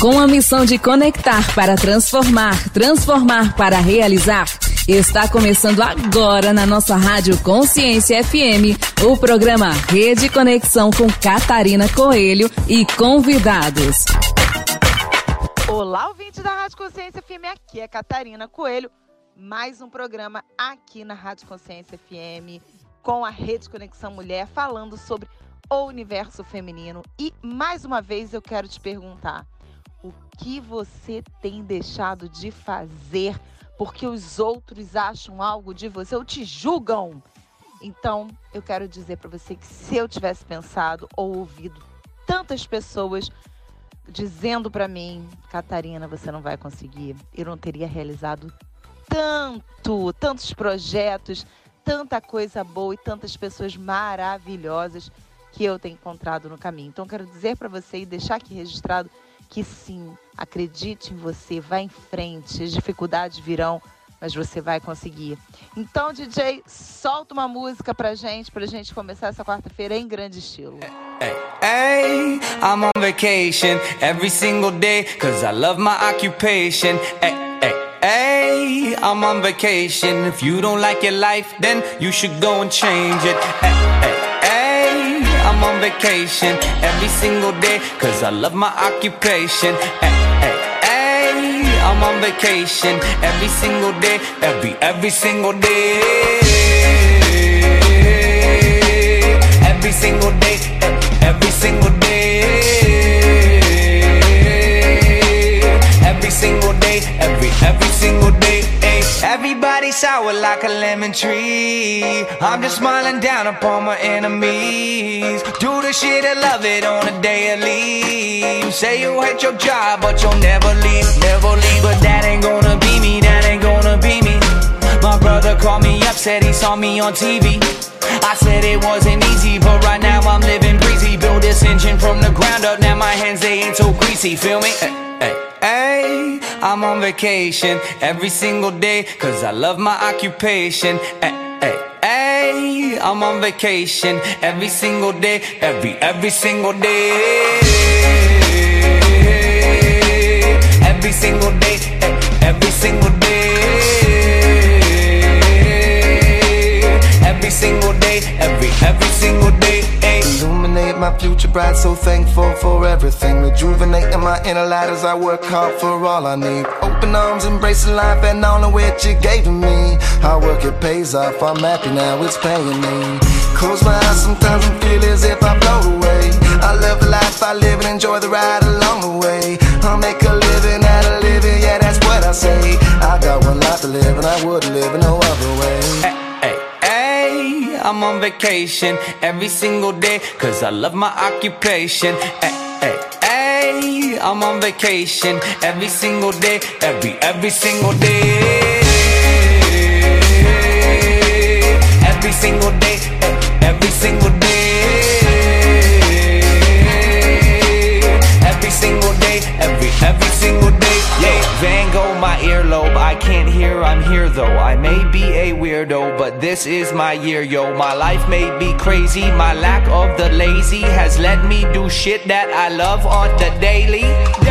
Com a missão de conectar para transformar, transformar para realizar, está começando agora na nossa Rádio Consciência FM o programa Rede Conexão com Catarina Coelho e convidados. Olá, ouvinte da Rádio Consciência FM, aqui é Catarina Coelho. Mais um programa aqui na Rádio Consciência FM com a Rede Conexão Mulher falando sobre o universo feminino. E mais uma vez eu quero te perguntar: o que você tem deixado de fazer porque os outros acham algo de você ou te julgam? Então, eu quero dizer para você que se eu tivesse pensado ou ouvido tantas pessoas dizendo para mim, Catarina, você não vai conseguir, eu não teria realizado tanto, tantos projetos, tanta coisa boa e tantas pessoas maravilhosas que eu tenho encontrado no caminho. Então, quero dizer para você e deixar aqui registrado que sim, acredite em você, vá em frente, as dificuldades virão, mas você vai conseguir. Então, DJ, solta uma música pra gente, pra gente começar essa quarta-feira em grande estilo. Hey, hey, I'm on vacation every single day, cause I love my occupation. Hey, hey, hey, I'm on vacation. If you don't like your life, then you should go and change it. Hey, hey. I'm on vacation every single day, cause I love my occupation. Hey, hey, hey, I'm on vacation every single day, every, every single day. Every single day, every single day. Every single day, every, every single day. Everybody sour like a lemon tree. I'm just smiling down upon my enemies. Do the shit I love it on a daily. Say you hate your job, but you'll never leave, never leave. But that ain't gonna be me, that ain't gonna be me. My brother called me up, said he saw me on TV. I said it wasn't easy, but right now I'm living breezy. Build this engine from the ground up, now my hands they ain't so greasy, feel me? Hey, I'm on vacation every single day, cause I love my occupation. Hey, hey, I'm on vacation every single day, every, every single day. Every single day, every single day. Every single day, every, every single day. Illuminate my future bright, so thankful for everything. Rejuvenating my inner light as I work hard for all I need. Open arms, embracing life and all of which you gave to me. Hard work, it pays off. I'm happy now, it's paying me. Close my eyes, sometimes I feel as if I float away. I love the life I live and enjoy the ride along the way. I'll make a living out of living, yeah, that's what I say. I got one life to live and I wouldn't live in no other way. Hey, hey, I'm on vacation every single day, cause I love my occupation. Hey, hey, hey, I'm on vacation every single day, every, every single day. Every single day, every single day. Single day, every, every single day. Yeah, Van Gogh, my earlobe. I can't hear, I'm here though. I may be a weirdo, but this is my year, yo. My life may be crazy. My lack of the lazy has let me do shit that I love on the daily. Daily,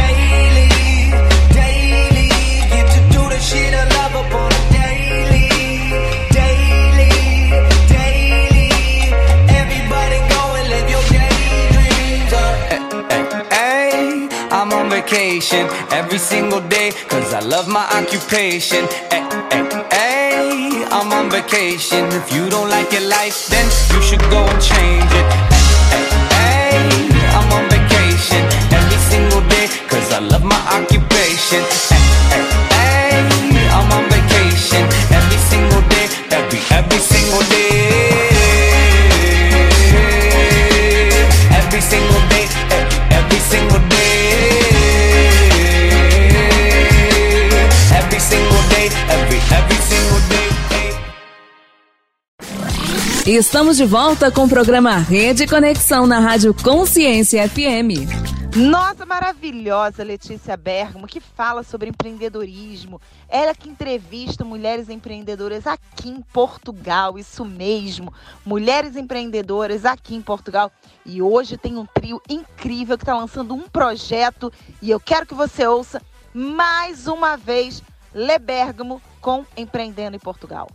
vacation every single day, cause I love my occupation. Hey, hey, hey, I'm on vacation. If you don't like your life, then you should go and change it. Hey, hey, hey, I'm on vacation every single day, cause I love my occupation. Hey, hey, hey, I'm on vacation every single day, every, every single day. Every single day, Estamos de volta com o programa Rede Conexão na Rádio Consciência FM. Nossa maravilhosa Letícia Bergamo, que fala sobre empreendedorismo. Ela que entrevista mulheres empreendedoras aqui em Portugal, isso mesmo. Mulheres empreendedoras aqui em Portugal. E hoje tem um trio incrível que está lançando um projeto e eu quero que você ouça mais uma vez Le Bergamo com Empreendendo em Portugal.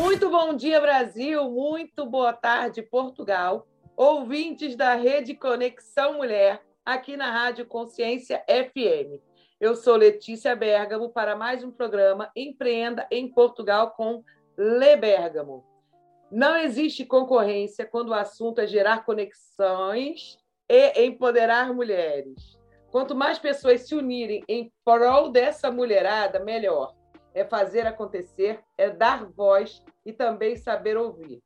Muito bom dia, Brasil. Muito boa tarde, Portugal. Ouvintes da Rede Conexão Mulher, aqui na Rádio Consciência FM. Eu sou Letícia Bergamo para mais um programa Empreenda em Portugal com Le Bergamo. Não existe concorrência quando o assunto é gerar conexões e empoderar mulheres. Quanto mais pessoas se unirem em prol dessa mulherada, melhor é fazer acontecer, é dar voz e também saber ouvir.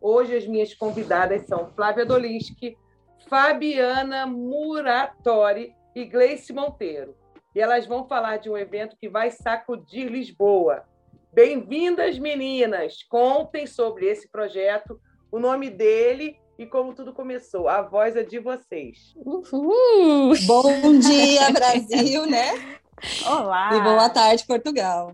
Hoje as minhas convidadas são Flávia Dolinski, Fabiana Muratori e Gleice Monteiro. E elas vão falar de um evento que vai sacudir Lisboa. Bem-vindas, meninas! Contem sobre esse projeto, o nome dele e como tudo começou. A voz é de vocês. Uhul. Bom dia, Brasil, né? Olá! E boa tarde, Portugal.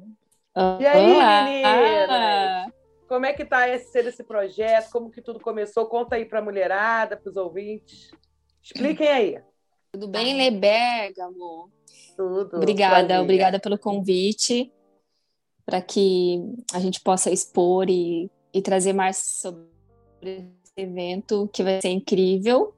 E aí, Olá. meninas? Como é que está esse, esse projeto? Como que tudo começou? Conta aí para a mulherada, para os ouvintes. Expliquem aí. Tudo bem, Lebergamo? Tudo. Obrigada, prazer. obrigada pelo convite para que a gente possa expor e, e trazer mais sobre esse evento que vai ser incrível.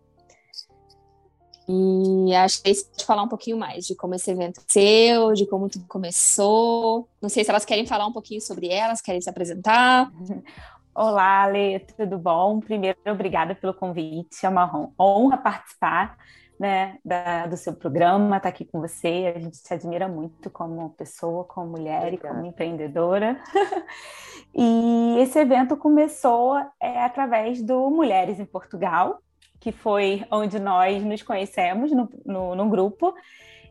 E acho que é isso pode falar um pouquinho mais de como esse evento seu, de como tudo começou. Não sei se elas querem falar um pouquinho sobre elas, querem se apresentar. Olá, Ale, tudo bom? Primeiro, obrigada pelo convite, é uma honra participar né, da, do seu programa, estar tá aqui com você. A gente te admira muito como pessoa, como mulher obrigada. e como empreendedora. e esse evento começou é, através do Mulheres em Portugal, que foi onde nós nos conhecemos no, no, no grupo,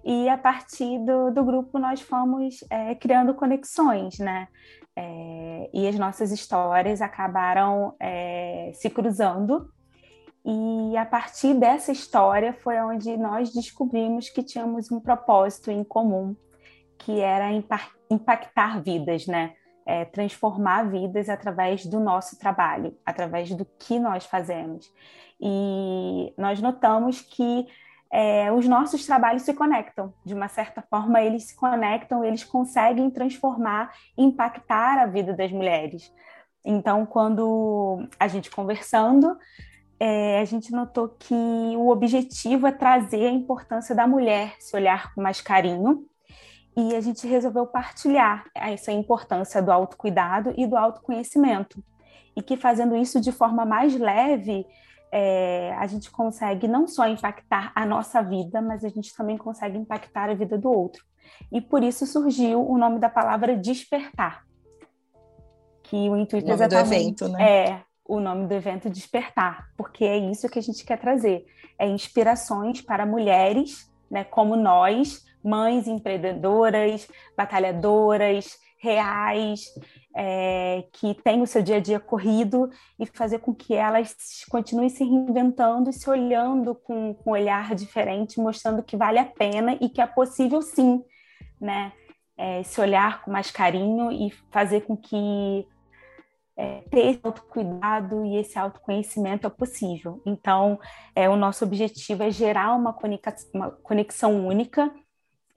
e a partir do, do grupo nós fomos é, criando conexões, né? É, e as nossas histórias acabaram é, se cruzando. E a partir dessa história foi onde nós descobrimos que tínhamos um propósito em comum, que era impactar vidas, né? É, transformar vidas através do nosso trabalho, através do que nós fazemos. E nós notamos que é, os nossos trabalhos se conectam. De uma certa forma, eles se conectam, eles conseguem transformar, impactar a vida das mulheres. Então, quando a gente conversando, é, a gente notou que o objetivo é trazer a importância da mulher, se olhar com mais carinho, e a gente resolveu partilhar essa importância do autocuidado e do autoconhecimento. E que fazendo isso de forma mais leve, é, a gente consegue não só impactar a nossa vida, mas a gente também consegue impactar a vida do outro. E por isso surgiu o nome da palavra despertar. Que o intuito o exatamente do evento, né? é o nome do evento despertar, porque é isso que a gente quer trazer, é inspirações para mulheres, né, como nós, mães empreendedoras, batalhadoras, reais, é, que têm o seu dia a dia corrido e fazer com que elas continuem se reinventando e se olhando com, com um olhar diferente, mostrando que vale a pena e que é possível sim, né? É, se olhar com mais carinho e fazer com que é, ter esse autocuidado e esse autoconhecimento é possível. Então, é, o nosso objetivo é gerar uma, uma conexão única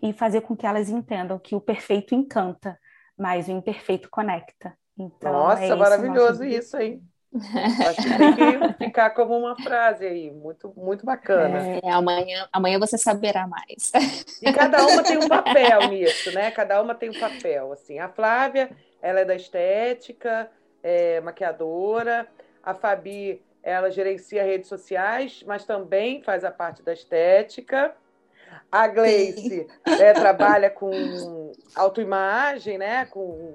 e fazer com que elas entendam que o perfeito encanta, mas o imperfeito conecta. Então, Nossa, é maravilhoso isso, hein? Acho que tem que ficar como uma frase aí, muito, muito bacana. É, amanhã, amanhã você saberá mais. E cada uma tem um papel nisso, né? Cada uma tem um papel. Assim, a Flávia, ela é da estética, é maquiadora. A Fabi, ela gerencia redes sociais, mas também faz a parte da estética. A Gleice é, trabalha com autoimagem, né? Com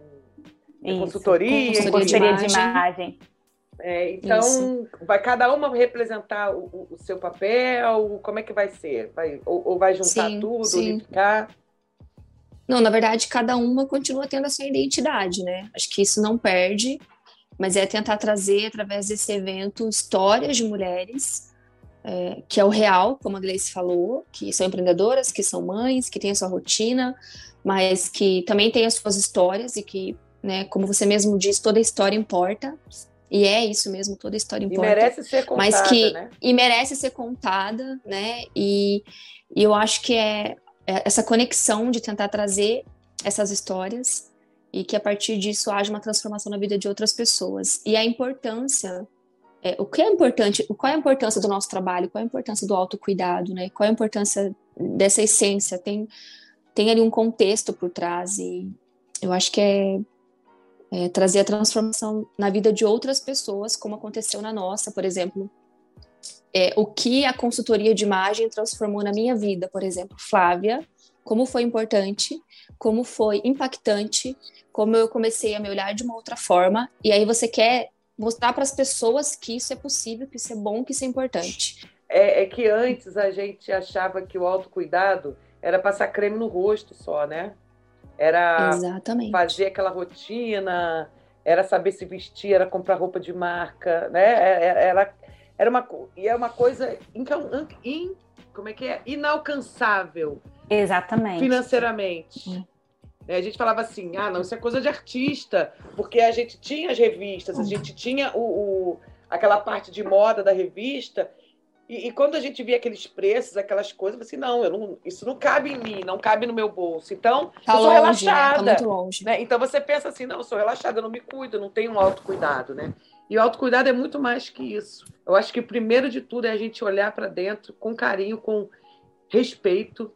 Isso, consultoria, com consultoria de imagem. É, então, Isso. vai cada uma representar o, o, seu papel? Como é que vai ser? Vai, ou, ou vai juntar sim, tudo, sim. unificar? Não, na verdade, cada uma continua tendo a sua identidade, né? Acho que isso não perde. mas é tentar trazer, através desse evento, histórias de mulheres, é, que é o real, como a Gleice falou, que são empreendedoras, que são mães, que têm a sua rotina, mas que também têm as suas histórias e que, né, como você mesmo disse, toda história importa. E é isso mesmo, toda história importa. E merece ser contada, mas que, né? E merece ser contada, né? E, e eu acho que é, é essa conexão de tentar trazer essas histórias e que a partir disso haja uma transformação na vida de outras pessoas. E a importância, é, o que é importante, qual é a importância do nosso trabalho, qual é a importância do autocuidado, né? Qual é a importância dessa essência? Tem, tem ali um contexto por trás e eu acho que é é, trazer a transformação na vida de outras pessoas, como aconteceu na nossa, por exemplo. É, o que a consultoria de imagem transformou na minha vida, por exemplo, Flávia, como foi importante, como foi impactante, como eu comecei a me olhar de uma outra forma, e aí você quer mostrar para as pessoas que isso é possível, que isso é bom, que isso é importante. É, é que antes a gente achava que o autocuidado era passar creme no rosto só, né? Era Exatamente. fazer aquela rotina, era saber se vestir, era comprar roupa de marca, né? É, é, era, era uma, e é uma coisa in, in, como é que é? inalcançável. Exatamente. Financeiramente. A gente falava assim, ah, não, isso é coisa de artista, porque a gente tinha as revistas, a gente tinha o, o aquela parte de moda da revista, e, e, quando a gente via aqueles preços, aquelas coisas, eu assim, não, eu não, isso não cabe em mim, não cabe no meu bolso. Então, tá eu sou longe, relaxada. Né? Tá longe. Né? Então você pensa assim, não, eu sou relaxada, eu não me cuido, eu não tenho um autocuidado, né? E o autocuidado é muito mais que isso. Eu acho que o primeiro de tudo é a gente olhar para dentro com carinho, com respeito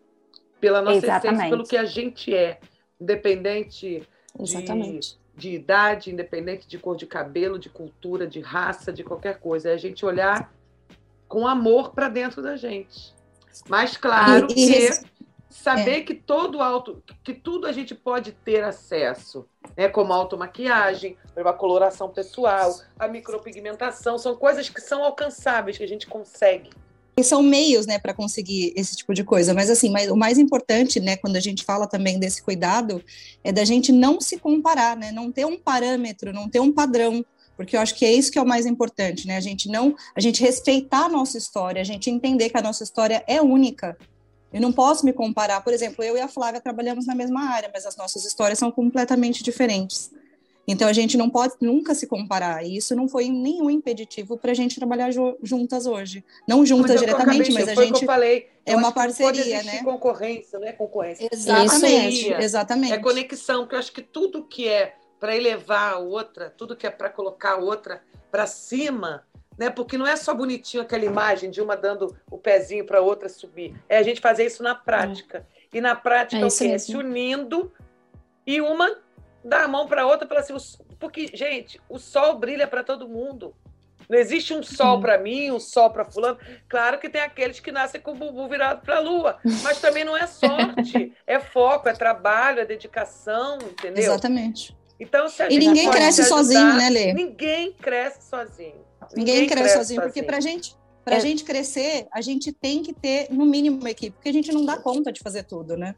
pela nossa Exatamente. essência, pelo que a gente é, independente Exatamente. De, de idade, independente de cor de cabelo, de cultura, de raça, de qualquer coisa. É a gente olhar com amor para dentro da gente. Mas claro e, e que saber é. que todo alto, que tudo a gente pode ter acesso, né? Como automaquiagem, a coloração pessoal, a micropigmentação, são coisas que são alcançáveis, que a gente consegue. E são meios, né, para conseguir esse tipo de coisa. Mas assim, mas, o mais importante, né, quando a gente fala também desse cuidado, é da gente não se comparar, né, não ter um parâmetro, não ter um padrão porque eu acho que é isso que é o mais importante, né? A gente não, a gente respeitar a nossa história, a gente entender que a nossa história é única. Eu não posso me comparar, por exemplo, eu e a Flávia trabalhamos na mesma área, mas as nossas histórias são completamente diferentes. Então a gente não pode nunca se comparar, e isso não foi nenhum impeditivo para a gente trabalhar juntas hoje. Não juntas diretamente, mas a gente. Falei, é uma parceria, né? Concorrência, não é concorrência. Exatamente, exatamente. É conexão, que eu acho que tudo que é para elevar a outra, tudo que é para colocar a outra para cima, né? Porque não é só bonitinho aquela imagem de uma dando o pezinho para a outra subir. É a gente fazer isso na prática. É. E na prática é, o quê? É se unindo e uma dá a mão para outra para cima. Porque, gente, o sol brilha para todo mundo. Não existe um sol para mim, um sol para fulano. Claro que tem aqueles que nascem com o bumbum virado para a lua, mas também não é sorte, é foco, é trabalho, é dedicação, entendeu? Exatamente. Então, se a e ninguém cresce ajudar, sozinho, né, Lê? Ninguém cresce sozinho. Ninguém, ninguém cresce, cresce sozinho, sozinho, porque para gente para a é. gente crescer, a gente tem que ter, no mínimo, uma equipe, porque a gente não dá conta de fazer tudo, né?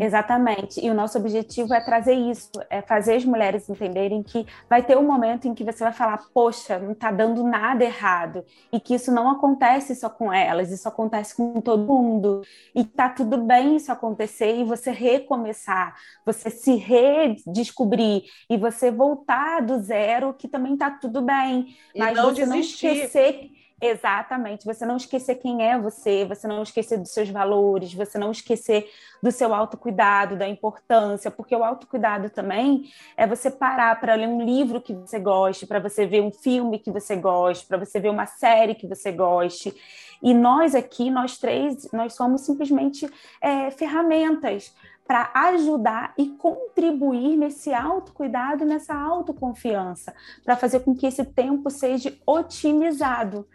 É. Exatamente. E o nosso objetivo é trazer isso, é fazer as mulheres entenderem que vai ter um momento em que você vai falar, poxa, não está dando nada errado. E que isso não acontece só com elas, isso acontece com todo mundo. E tá tudo bem isso acontecer e você recomeçar, você se redescobrir e você voltar do zero, que também tá tudo bem. E mas não você desistir. não esquecer Exatamente, você não esquecer quem é você, você não esquecer dos seus valores, você não esquecer do seu autocuidado, da importância, porque o autocuidado também é você parar para ler um livro que você goste, para você ver um filme que você goste, para você ver uma série que você goste. E nós aqui, nós três, nós somos simplesmente é, ferramentas para ajudar e contribuir nesse autocuidado, nessa autoconfiança, para fazer com que esse tempo seja otimizado.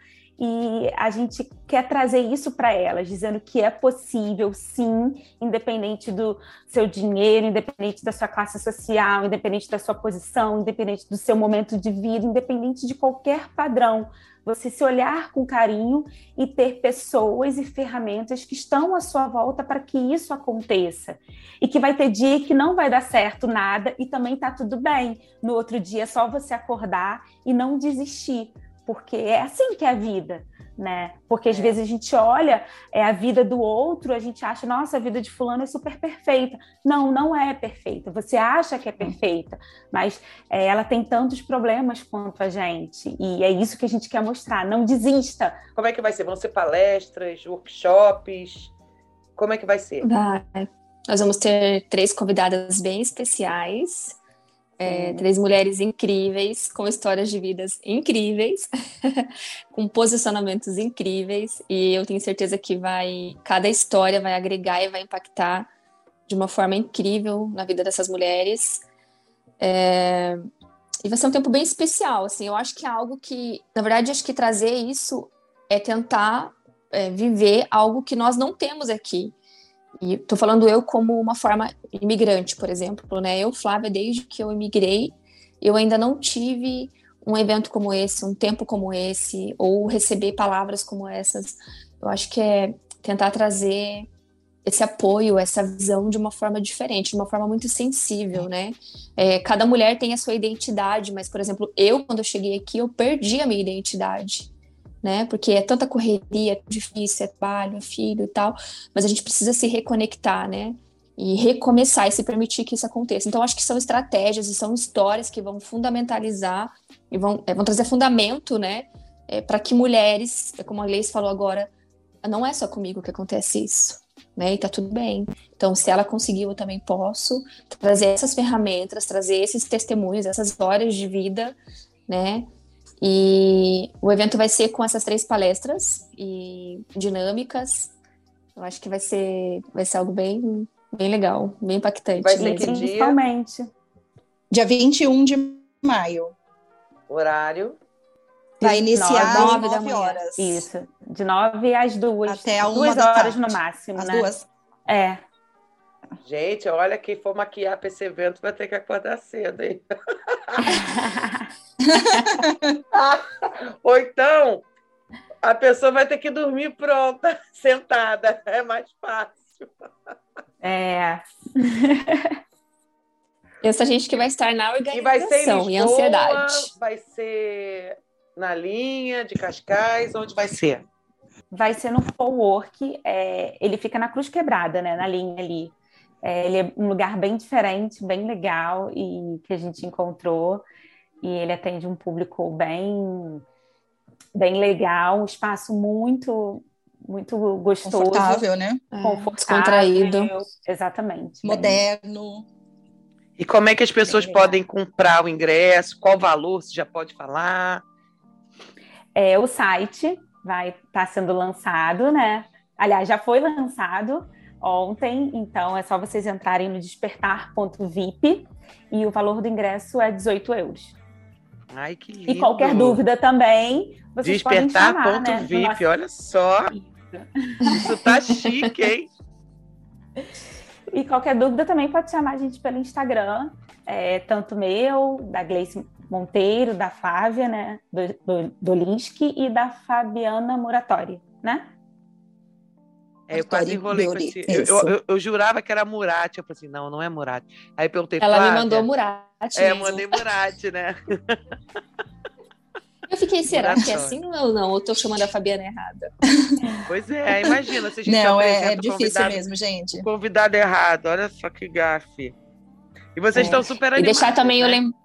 E a gente quer trazer isso para elas, dizendo que é possível, sim, independente do seu dinheiro, independente da sua classe social, independente da sua posição, independente do seu momento de vida, independente de qualquer padrão. Você se olhar com carinho e ter pessoas e ferramentas que estão à sua volta para que isso aconteça. E que vai ter dia que não vai dar certo nada e também tá tudo bem. No outro dia é só você acordar e não desistir porque é assim que é a vida, né? Porque às é. vezes a gente olha é a vida do outro, a gente acha, nossa, a vida de fulano é super perfeita. Não, não é perfeita. Você acha que é perfeita, mas é, ela tem tantos problemas quanto a gente. E é isso que a gente quer mostrar. Não desista. Como é que vai ser? Vão ser palestras, workshops? Como é que vai ser? Vai. Nós vamos ter três convidadas bem especiais é, três mulheres incríveis, com histórias de vidas incríveis, com posicionamentos incríveis, e eu tenho certeza que vai, cada história vai agregar e vai impactar de uma forma incrível na vida dessas mulheres. É, e vai ser um tempo bem especial, assim, eu acho que é algo que, na verdade, acho que trazer isso é tentar é, viver algo que nós não temos aqui. E estou falando eu como uma forma imigrante, por exemplo, né? Eu, Flávia, desde que eu imigrei, eu ainda não tive um evento como esse, um tempo como esse, ou receber palavras como essas. Eu acho que é tentar trazer esse apoio, essa visão de uma forma diferente, de uma forma muito sensível, né? É, cada mulher tem a sua identidade, mas, por exemplo, eu, quando eu cheguei aqui, eu perdi a minha identidade né? Porque é tanta correria, é difícil, é trabalho, é filho e tal, mas a gente precisa se reconectar, né? E recomeçar e se permitir que isso aconteça. Então, acho que são estratégias e são histórias que vão fundamentalizar e vão, é, vão trazer fundamento, né? É, para que mulheres, como a Gleice falou agora, não é só comigo que acontece isso, né? E tá tudo bem. Então, se ela conseguiu, eu também posso trazer essas ferramentas, trazer esses testemunhos, essas histórias de vida, né? E o evento vai ser com essas três palestras e dinâmicas. Eu acho que vai ser, vai ser algo bem, bem legal, bem impactante. Vai ser que dia? Principalmente. Dia 21 de maio. Horário? Vai iniciar às 9 da manhã. horas. Isso. De 9 às 2. Até uma duas horas tarde. no máximo, As né? duas. É. Gente, olha, quem for maquiar para esse evento vai ter que acordar cedo, hein? Ou então, a pessoa vai ter que dormir pronta, sentada. É mais fácil. É. Essa gente que vai estar na organização e, vai ser Lisboa, e ansiedade. Vai ser na linha de Cascais, onde vai ser? Vai ser no Work, é, ele fica na Cruz Quebrada, né, na linha ali. É, ele é um lugar bem diferente, bem legal e que a gente encontrou. E ele atende um público bem, bem legal, um espaço muito, muito gostoso. Confortável, né? É, Confortável. Exatamente. Moderno. E como é que as pessoas podem comprar o ingresso? Qual valor? Você já pode falar? É, o site vai estar tá sendo lançado, né? Aliás, já foi lançado ontem, então é só vocês entrarem no despertar.vip e o valor do ingresso é 18 euros. Ai, que lindo. E qualquer dúvida também, vocês podem chamar, né, VIP, nosso... olha só. Isso tá chique, hein? E qualquer dúvida também pode chamar a gente pelo Instagram, é, tanto meu, da Gleice Monteiro, da Flávia, né, do, do, do Linsky e da Fabiana Muratori, né? É, eu quase enrolei com esse. Eu, eu, eu, eu, jurava que era Murati. Eu falei assim, não, não é Murati. Aí perguntei Ela me mandou Murati. É, mesmo. mandei Murati, né? Eu fiquei, será que é assim ou não? Ou tô chamando a Fabiana errada? Pois é, imagina se a gente Não, é, é difícil mesmo, gente. Convidado errado, olha só que gafe. E vocês é. estão super animados. E deixar também né? eu lembrar.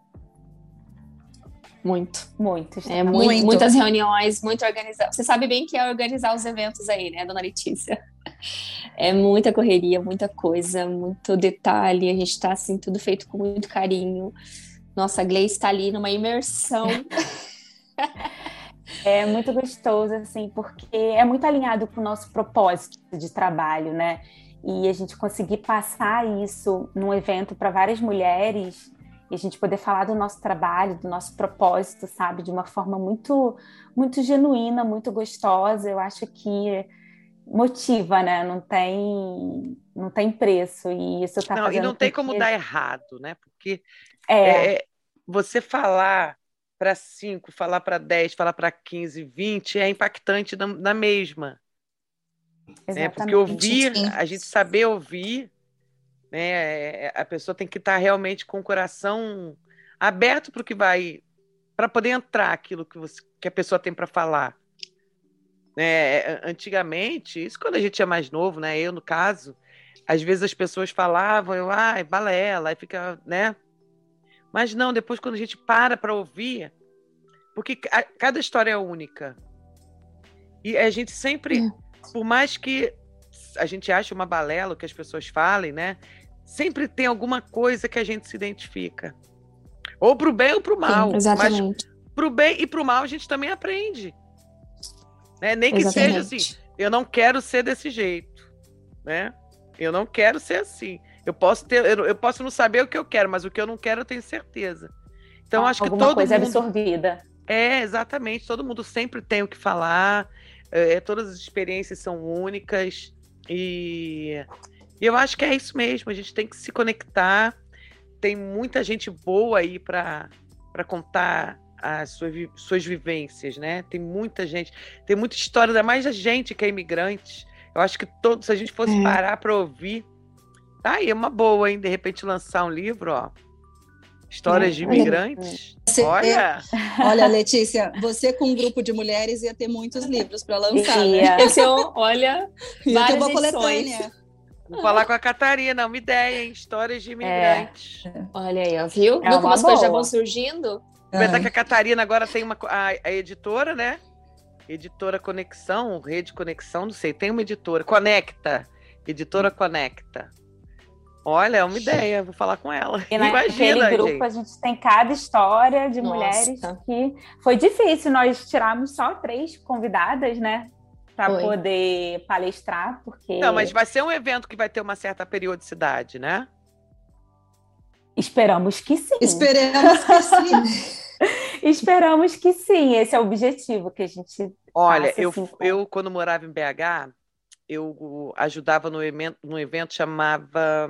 Muito. Muito. É, muito, muito. Muitas reuniões, muito organizado. Você sabe bem que é organizar os eventos aí, né, dona Letícia? É muita correria, muita coisa, muito detalhe. A gente está assim, tudo feito com muito carinho. Nossa, a Gleice está ali numa imersão. É muito gostoso, assim, porque é muito alinhado com o nosso propósito de trabalho, né? E a gente conseguir passar isso num evento para várias mulheres e a gente poder falar do nosso trabalho, do nosso propósito, sabe, de uma forma muito, muito genuína, muito gostosa. Eu acho que motiva, né? Não tem, não tem preço e isso tá não, e não tem como dar errado, né? Porque é. É, você falar para 5, falar para 10, falar para 15, 20 é impactante na, na mesma. Exatamente. Né? Porque ouvir, a gente saber ouvir né? É, a pessoa tem que estar realmente com o coração aberto para o que vai, para poder entrar aquilo que, você, que a pessoa tem para falar. É, antigamente, isso quando a gente é mais novo, né? Eu, no caso, às vezes as pessoas falavam, eu, ai, balela, aí fica, né? Mas não, depois quando a gente para para ouvir, porque a, cada história é única. E a gente sempre, é. por mais que a gente ache uma balela, que as pessoas falem, né? Sempre tem alguma coisa que a gente se identifica. Ou para o bem ou para o mal. Sim, exatamente. Mas para o bem e para o mal a gente também aprende. Né? Nem que exatamente. seja assim, eu não quero ser desse jeito. Né? Eu não quero ser assim. Eu posso ter, eu, eu posso não saber o que eu quero, mas o que eu não quero eu tenho certeza. Então ah, acho que todo coisa mundo... absorvida. É, exatamente. Todo mundo sempre tem o que falar. É, todas as experiências são únicas e e eu acho que é isso mesmo, a gente tem que se conectar. Tem muita gente boa aí para contar as suas, suas vivências, né? Tem muita gente, tem muita história, ainda mais a gente que é imigrante. Eu acho que todos, se a gente fosse é. parar para ouvir, tá aí, é uma boa, hein? De repente lançar um livro, ó. Histórias é. de imigrantes. Você, olha. olha, Letícia, você com um grupo de mulheres ia ter muitos livros para lançar. Ia. Né? Olha, ia várias ter uma coletânea. Vou falar com a Catarina, uma ideia, hein? Histórias de imigrantes. É. Olha aí, ó, viu? É viu como as coisas já vão surgindo? Apesar é. que a Catarina agora tem uma a, a, editora, né? Editora Conexão, Rede Conexão, não sei, tem uma editora, Conecta, Editora Conecta. Olha, é uma ideia, vou falar com ela. E Imagina, grupo gente. a gente tem cada história de Nossa. mulheres que foi difícil. Nós tiramos só três convidadas, né? Para poder palestrar, porque. Não, mas vai ser um evento que vai ter uma certa periodicidade, né? Esperamos que sim. Esperamos que sim. Esperamos que sim. Esse é o objetivo que a gente. Olha, eu, assim, eu quando morava em BH, eu ajudava no evento, no evento chamava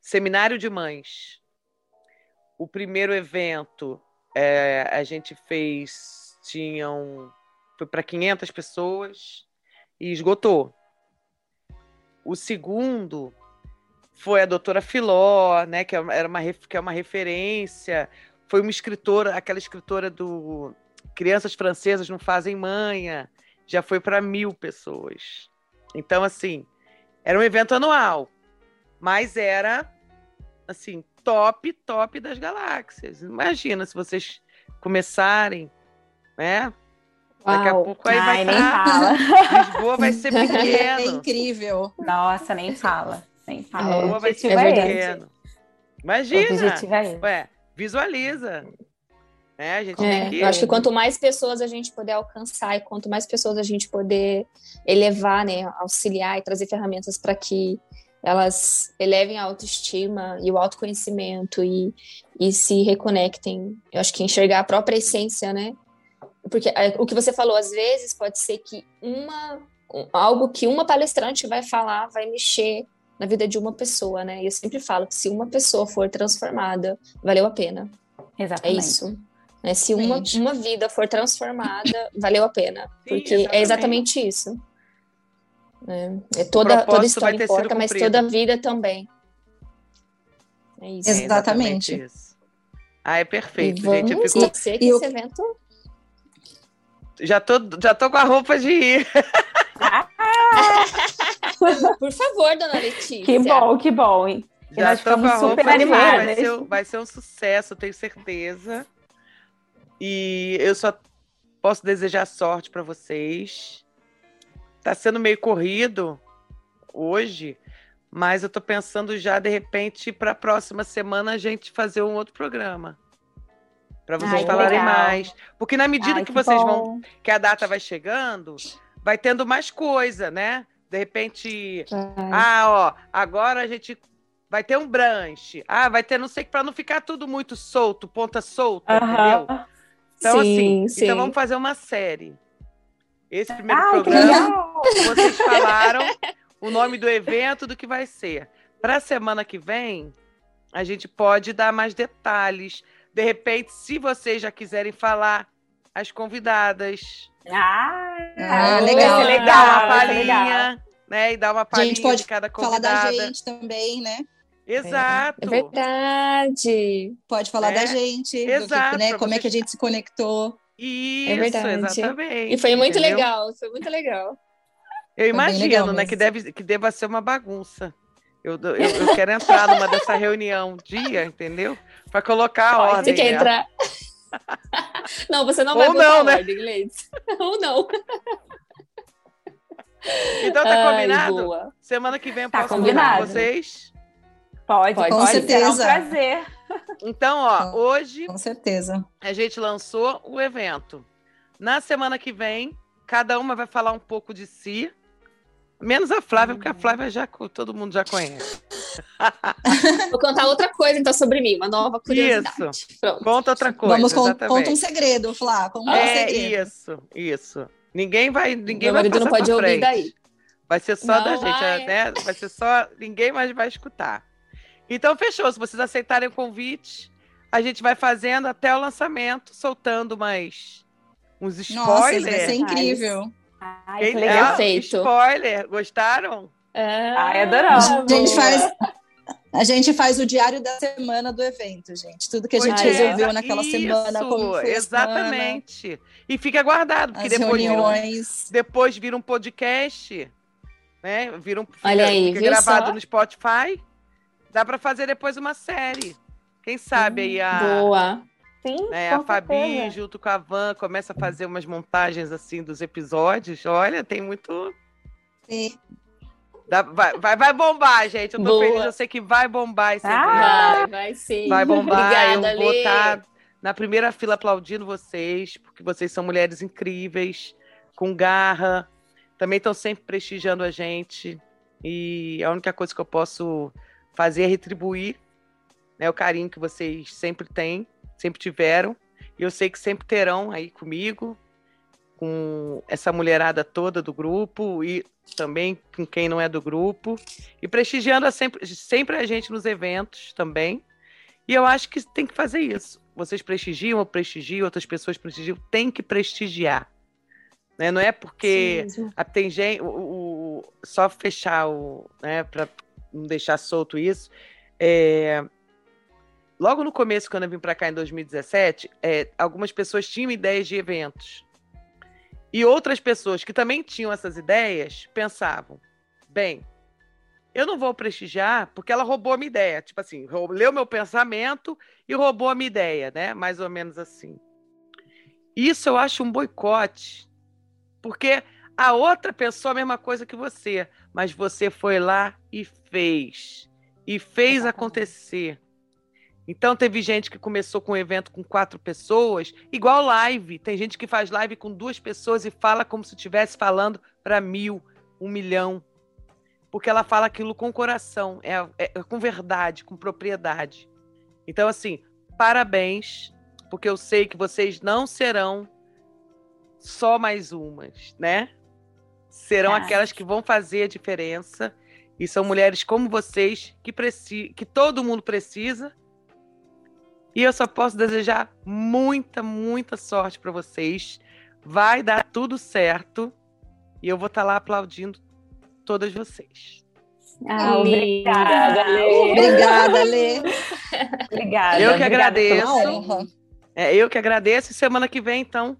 Seminário de Mães. O primeiro evento é, a gente fez, tinham foi para 500 pessoas e esgotou. O segundo foi a doutora Filó, né, que é era uma, que é uma referência. Foi uma escritora, aquela escritora do Crianças Francesas Não Fazem Manha, já foi para mil pessoas. Então, assim, era um evento anual, mas era, assim, top, top das galáxias. Imagina se vocês começarem, né? Daqui a pouco aí Ai, vai nem fala. Lisboa vai ser pequeno. É incrível. Nossa, nem fala. Nem fala. Lisboa vai ser é pequeno. Imagina. É Ué, visualiza. É, a gente é, que... Eu acho que quanto mais pessoas a gente puder alcançar e quanto mais pessoas a gente poder elevar, né, auxiliar e trazer ferramentas para que elas elevem a autoestima e o autoconhecimento e, e se reconectem. Eu acho que enxergar a própria essência, né, porque é, o que você falou, às vezes pode ser que uma algo que uma palestrante vai falar vai mexer na vida de uma pessoa, né? E eu sempre falo que se uma pessoa for transformada, valeu a pena. Exatamente. É isso. Né? Se uma, uma vida for transformada, valeu a pena. Porque Sim, é exatamente isso. É, é toda, toda história importa, mas toda vida também. É isso. Exatamente. É exatamente isso. Ah, é perfeito, e gente. Vamos ficou... que esse eu... evento já tô, já tô com a roupa de ir. Por favor, dona Letícia. Que bom, que bom. Hein? Já tô com a super animada. Vai ser, vai ser um sucesso, tenho certeza. E eu só posso desejar sorte para vocês. Tá sendo meio corrido hoje, mas eu tô pensando já de repente para a próxima semana a gente fazer um outro programa para vocês Ai, falarem legal. mais. Porque na medida Ai, que, que, vocês bom. vão, que a data vai chegando, vai tendo mais coisa, né? De repente, Ai. ah, ó, agora a gente vai ter um branche. Ah, vai ter não sei que para não ficar tudo muito solto, ponta solta, Aham. entendeu? Então Sim, assim, sim. então vamos fazer uma série. Esse primeiro Ai, programa vocês falaram o nome do evento, do que vai ser. Para a semana que vem, a gente pode dar mais detalhes. De repente, se vocês já quiserem falar, as convidadas. Ah, Ah, vai legal. ser Dar legal, uma legal. palhinha, né? E dar uma A palhinha gente pode de cada Falar convidada. da gente também, né? Exato. É verdade. Pode falar É, da gente, do que, exato, né? Como é que a gente se conectou. Isso, É verdade. exatamente. E foi muito entendeu? legal, foi muito legal. Eu bem imagino, legal né, mesmo. que, deve, que deva ser uma bagunça. Eu, eu, eu quero entrar numa dessa reunião um dia, entendeu? Para colocar a Pode. ordem. Você quer né? entrar? não, você não Ou vai botar não, né? ordem, Leite. Ou não. Então tá Ai, combinado? boa. Semana que vem eu Tá posso combinado. vocês. Pode, Pode. pode, Com será um certeza. prazer. Então, ó, hoje Com certeza. a gente lançou o evento. Na semana que vem, cada uma vai falar um pouco de si. Menos a Flávia, porque a Flávia já todo mundo já conhece. Vou contar outra coisa, então, sobre mim, uma nova curiosidade. Pronto. Conta outra coisa. Vamos con exatamente. conta um segredo, Flá. Conta um É segredo. isso, isso. Ninguém vai, ninguém Meu vai marido não pode ouvir frente. daí. Vai ser só Não da gente, vai. né? Vai ser só. Ninguém mais vai escutar. Então, fechou. Se vocês aceitarem o convite, a gente vai fazendo até o lançamento, soltando mais uns Nossa, spoilers. vai ser incrível. Ai, Quem- que legal. Ah. Spoiler, gostaram? Ai, Ah, adoramos. A gente faz. A gente faz o diário da semana do evento, gente. Tudo que a gente é, resolveu naquela semana, isso, como foi a Exatamente. E fica guardado, porque semana, as depois vira, um, reuniões. depois vira um podcast, né? Vira um, fica, Olha aí, fica viu gravado só? no Spotify. Dá para fazer depois uma série. Quem sabe aí a, Boa. Sim, né, com a Fabi, certeza. junto com a Van, começa a fazer umas montagens assim dos episódios. Olha, tem muito. Sim. dá- vai, vai, vai bombar, gente. Eu tô Boa. feliz, eu sei que vai bombar esse. Ah, Vai, vai sim. Vai bombar, Obrigada, eu vou estar na primeira fila aplaudindo vocês, porque vocês são mulheres incríveis, com garra, também estão sempre prestigiando a gente. E a única coisa que eu posso fazer é retribuir né, o carinho que vocês sempre têm, sempre tiveram. E eu sei que sempre terão aí comigo, com essa mulherada toda do grupo e também com quem não é do grupo. E prestigiando a sempre, sempre a gente nos eventos também. E eu acho que tem que fazer isso. Vocês prestigiam, eu prestigio, outras pessoas prestigiam, tem que prestigiar. Né? Não é porque Sim ah, tem gente. O, o- o- só fechar o. Né, para não deixar solto isso. é, logo no começo, quando eu vim para cá em 2017, é, algumas pessoas tinham ideias de eventos. E outras pessoas que também tinham essas ideias pensavam: bem, eu não vou prestigiar porque ela roubou a minha ideia. Tipo assim, leu meu pensamento e roubou a minha ideia, né? Mais ou menos assim. Isso eu acho um boicote, porque a outra pensou a mesma coisa que você, mas você foi lá e fez. E fez acontecer. Então teve gente que começou com um evento com quatro pessoas, igual live. Tem gente que faz live com duas pessoas e fala como se estivesse falando para mil, um milhão. Porque ela fala aquilo com coração, é, é- é com verdade, com propriedade. Então, assim, parabéns, porque eu sei que vocês não serão só mais umas, né? Serão Ah. aquelas que vão fazer a diferença. E são mulheres como vocês que, preci que todo mundo precisa. E eu só posso desejar muita, muita sorte para vocês. Vai dar tudo certo. E eu vou estar lá aplaudindo todas vocês. Ah, obrigada, Lê. Obrigada, Lê. Obrigada. Eu que obrigada agradeço. É eu que agradeço. E semana que vem, então,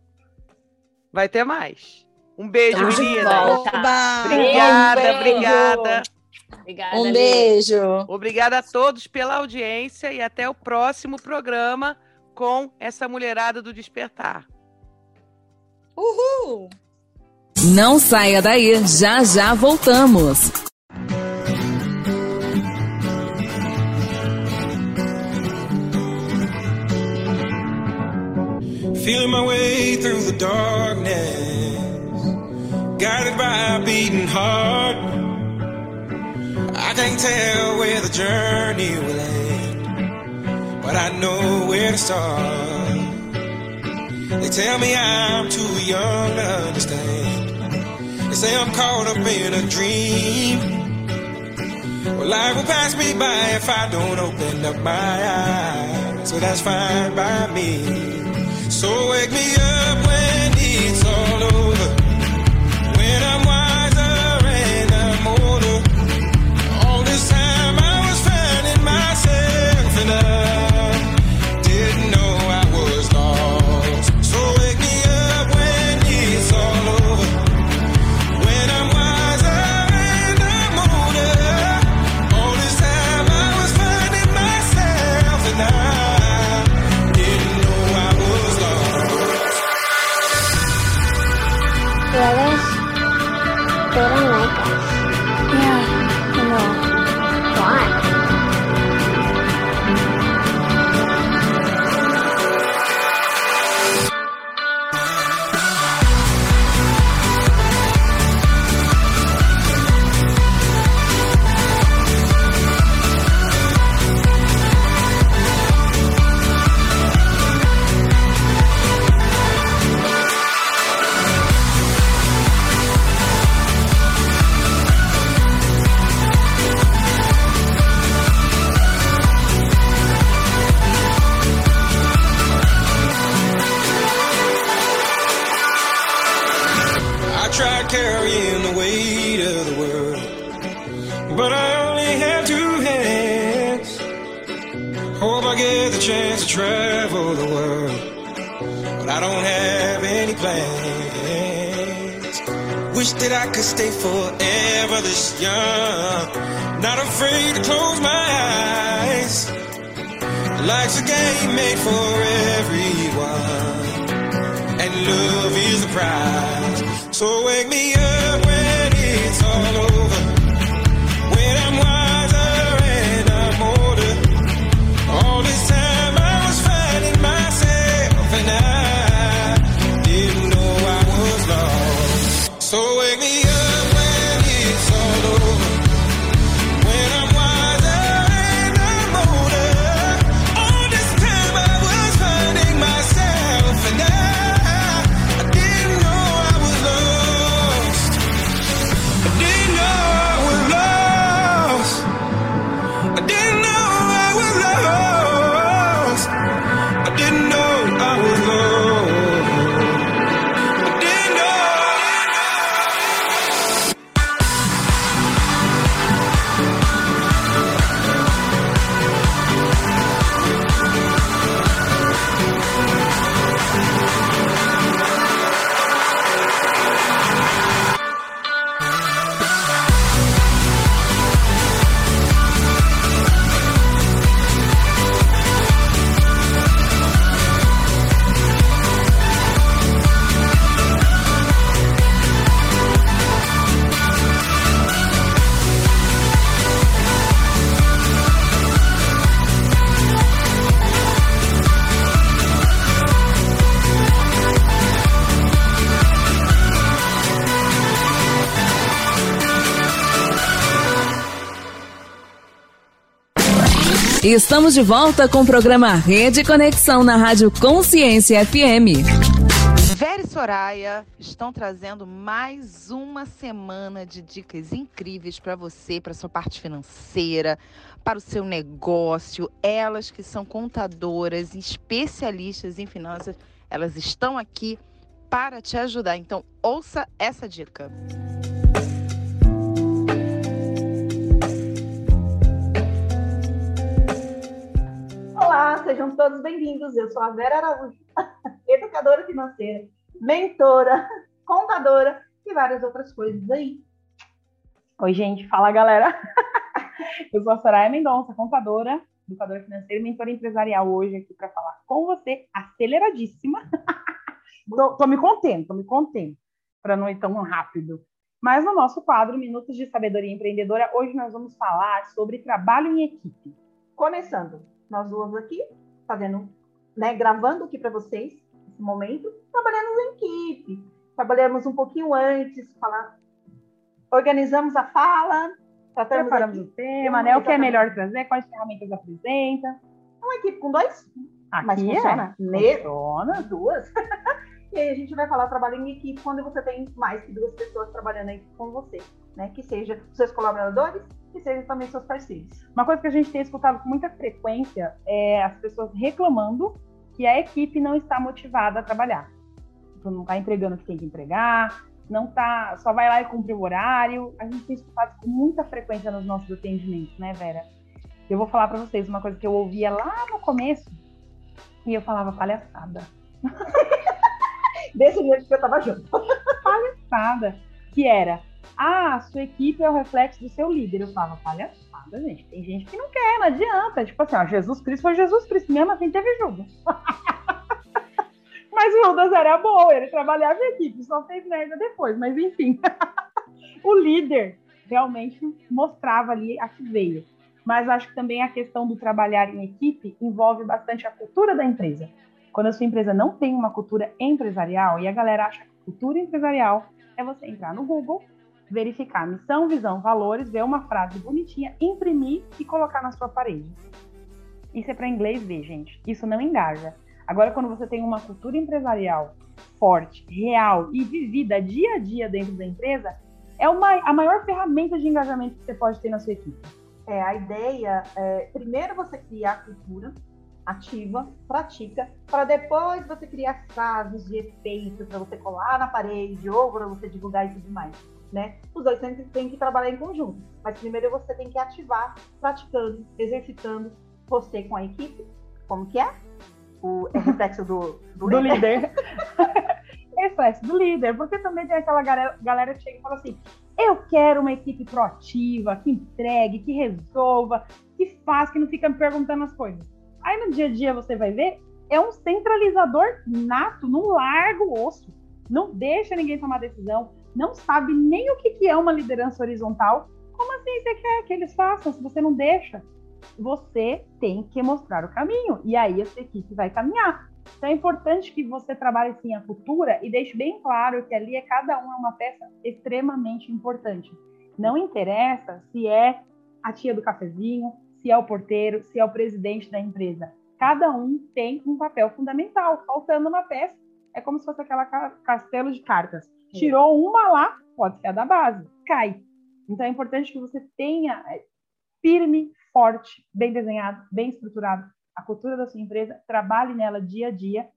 vai ter mais. Um beijo, meninas. Oba! Obrigada, Um beijo. obrigada. Obrigada, Um Lê. beijo. Obrigada a todos pela audiência e até o próximo programa com essa mulherada do Despertar. Uhul! Não saia daí, já já voltamos. Feeling my way through the darkness, guided by a beating heart. I can't tell where the journey will end, but I know where to start. They tell me I'm too young to understand. They say I'm caught up in a dream. Well, life will pass me by if I don't open up my eyes. So that's fine by me. So wake me up when it's all over. winner. Estamos de volta com o programa Rede Conexão na Rádio Consciência FM. Vera e Soraya estão trazendo mais uma semana de dicas incríveis para você, para sua parte financeira, para o seu negócio. Elas que são contadoras, especialistas em finanças, elas estão aqui para te ajudar. Então, ouça essa dica. Olá, sejam todos bem-vindos. Eu sou a Vera Araújo, educadora financeira, mentora, contadora e várias outras coisas aí. Oi, gente. Fala, galera. Eu sou a Soraya Mendonça, contadora, educadora financeira e mentora empresarial hoje aqui para falar com você, aceleradíssima. tô, tô me contendo, tô me contendo, para não ir tão rápido. Mas no nosso quadro Minutos de Sabedoria Empreendedora, hoje nós vamos falar sobre trabalho em equipe. Começando, nós duas aqui, fazendo, né, gravando aqui para vocês, nesse momento, trabalhando em equipe. Trabalhamos um pouquinho antes, falar, organizamos a fala, Tratamos Preparamos o tema, né? O que é melhor trazer, quais ferramentas apresenta. uma equipe com dois, mas Aqui funciona. é. Ne- Funciona. duas. e aí a gente vai falar trabalho em equipe quando você tem mais que duas pessoas trabalhando aí com você, né? Que seja seus colaboradores, que sejam também seus parceiros. Uma coisa que a gente tem escutado com muita frequência é as pessoas reclamando que a equipe não está motivada a trabalhar. Então, não está entregando o que tem que entregar, não tá, só vai lá e cumpre o horário. A gente tem escutado com muita frequência nos nossos atendimentos, né, Vera? Eu vou falar para vocês uma coisa que eu ouvia lá no começo e eu falava palhaçada. Desse jeito que eu tava junto. palhaçada, que era, ah, sua equipe é o reflexo do seu líder. Eu falava, palhaçada, gente. Tem gente que não quer, não adianta. Tipo assim, ó, Jesus Cristo foi Jesus Cristo, mesmo assim teve Judas. mas o Judas era bom, ele trabalhava em equipe, só fez merda depois, mas enfim. o líder realmente mostrava ali a que veio. Mas acho que também a questão do trabalhar em equipe envolve bastante a cultura da empresa. Quando a sua empresa não tem uma cultura empresarial e a galera acha que cultura empresarial é você entrar no Google, verificar missão, visão, valores, ver uma frase bonitinha, imprimir e colocar na sua parede. Isso é para inglês ver, gente. Isso não engaja. Agora, quando você tem uma cultura empresarial forte, real e vivida dia a dia dentro da empresa, é uma, a maior ferramenta de engajamento que você pode ter na sua equipe. É, a ideia é, primeiro você cria a cultura ativa, pratica, para depois você criar frases de efeito para você colar na parede ou para você divulgar e tudo mais. Né? Os dois têm, têm que trabalhar em conjunto, mas primeiro você tem que ativar, praticando, exercitando você com a equipe, como que é? O é reflexo do, do, do líder. líder. reflexo do líder, porque também tem aquela galera, galera que chega e fala assim: eu quero uma equipe proativa, que entregue, que resolva, que faz, que não fica me perguntando as coisas. Aí no dia a dia você vai ver, é um centralizador nato, não larga o osso, não deixa ninguém tomar decisão, não sabe nem o que, que é uma liderança horizontal. Como assim você quer que eles façam se você não deixa? Você tem que mostrar o caminho e aí a sua equipe vai caminhar. Então é importante que você trabalhe sim a cultura e deixe bem claro que ali é cada um é uma peça extremamente importante. Não interessa se é a tia do cafezinho, se é o porteiro, se é o presidente da empresa. Cada um tem um papel fundamental. Faltando uma peça, é como se fosse aquela ca- castelo de cartas. Tirou uma lá, pode ser a da base, cai. Então é importante que você tenha é, firme, forte, bem desenhado, bem estruturado a cultura da sua empresa, trabalhe nela dia a dia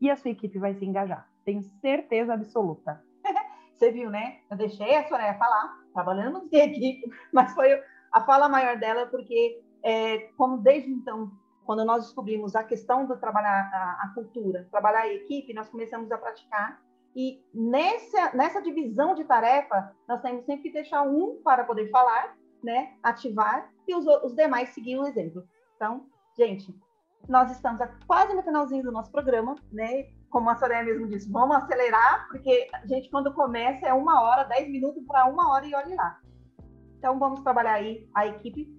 e a sua equipe vai se engajar. Tenho certeza absoluta. Você viu, né? Eu deixei a Soraya falar, trabalhando em equipe, mas foi a fala maior dela, porque é, como desde então, quando nós descobrimos a questão do trabalhar a, a cultura, trabalhar a equipe, nós começamos a praticar e nessa, nessa divisão de tarefa, nós temos sempre que deixar um para poder falar, né, ativar, e os, os demais seguir o exemplo. Então, gente, nós estamos quase no finalzinho do nosso programa, né? Como a Soraya mesmo disse, vamos acelerar, porque a gente, quando começa, é uma hora, dez minutos para uma hora e olhe lá. Então, vamos trabalhar aí a equipe,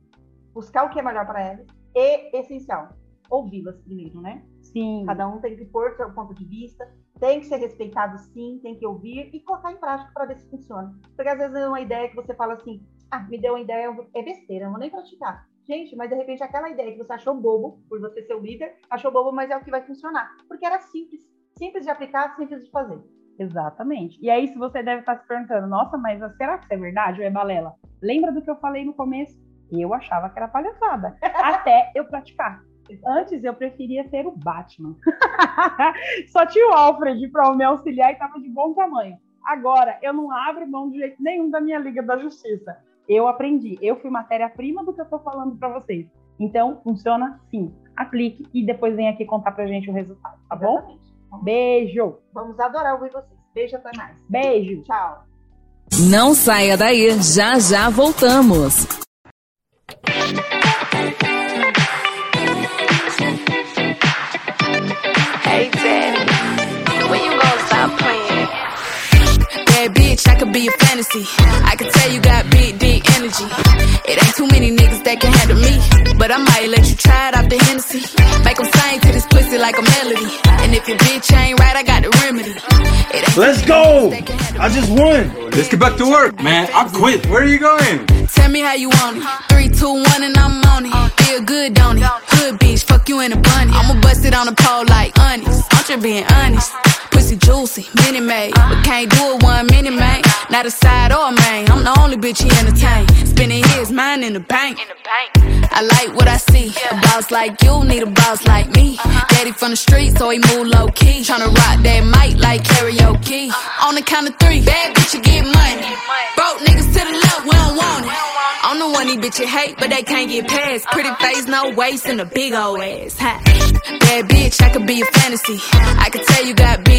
buscar o que é melhor para elas e, essencial, ouvi-las primeiro, né? Sim. Cada um tem que pôr seu ponto de vista, tem que ser respeitado sim, tem que ouvir e colocar em prática para ver se funciona. Porque às vezes é uma ideia que você fala assim, ah, me deu uma ideia, é besteira, não vou nem praticar. Gente, mas de repente aquela ideia que você achou bobo, por você ser o líder, achou bobo, mas é o que vai funcionar. Porque era simples, simples de aplicar, simples de fazer. Exatamente. E aí, se você deve estar se perguntando, nossa, mas será que isso é verdade ou é balela? Lembra do que eu falei no começo? Eu achava que era palhaçada, até eu praticar. Antes eu preferia ser o Batman. Só tinha o Alfred para me auxiliar e estava de bom tamanho. Agora, eu não abro mão de jeito nenhum da minha Liga da Justiça. Eu aprendi, eu fui matéria-prima do que eu estou falando para vocês. Então, funciona sim. Aplique e depois vem aqui contar pra gente o resultado, tá bom? Exatamente. Beijo! Vamos adorar ouvir vocês. Beijo, até mais. Beijo! Tchau. Não saia daí, já já voltamos. Stop playing? Bad bitch, I could be a fantasy. I can tell you got big, deep energy. It ain't too many niggas that can handle me. But I might let you try it off the Hennessy. Make them sing to this pussy like a melody. And if your bitch ain't right, I got the remedy. It ain't Let's go! niggas that can handle I just won. Let's get back to work, man. I quit. Where are you going? Tell me how you want it. Three, two, one, and I'm on it. Feel good, don't it? Hood bitch, fuck you in a bunny. I'ma bust it on the pole like honest. I'm just being honest. Pussy juicy, mini made. But can't do it one mini man. Not a side or a main. I'm the only bitch he entertain. Spending his mind in the bank. I like what I see. A boss like you need a boss like me. Uh-huh. Daddy from the street, so he move low key. Tryna rock that mic like karaoke. Uh-huh. On the count of three, bad bitch, you get money. Broke niggas to the left, we don't want it. I'm the one these bitches hate, but they can't get past. Uh-huh. Pretty face, no waist, and a big old ass. Ha. Bad bitch, I could be a fantasy. I could tell you got big,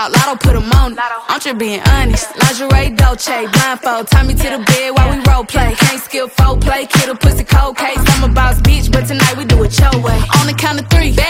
Talk, lotto put 'em on. I'm just being honest. Lingerie, Dolce, blindfold. Tie me to the bed while we role play. Can't skill foul play, kid a pussy cold case. I'm a boss bitch, but tonight we do it your way. On the count of three, bad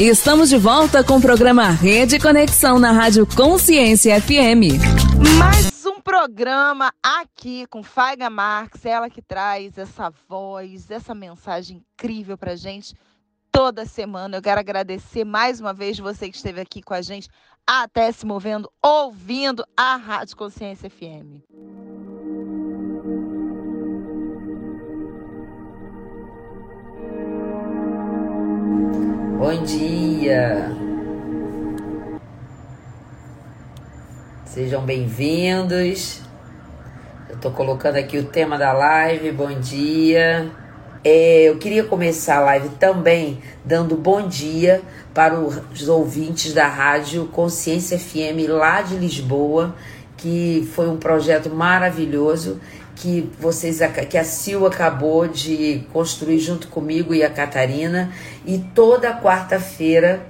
Estamos de volta com o programa Rede Conexão na Rádio Consciência FM. Mais um programa aqui com Faiga Marques, ela que traz essa voz, essa mensagem incrível pra gente toda semana. Eu quero agradecer mais uma vez você que esteve aqui com a gente, até se movendo, ouvindo a Rádio Consciência FM. Bom dia! Sejam bem-vindos. Eu estou colocando aqui o tema da live. Bom dia. É, eu queria começar a live também dando bom dia para os ouvintes da rádio Consciência FM lá de Lisboa, que foi um projeto maravilhoso que vocês que a Sil acabou de construir junto comigo e a Catarina e toda quarta-feira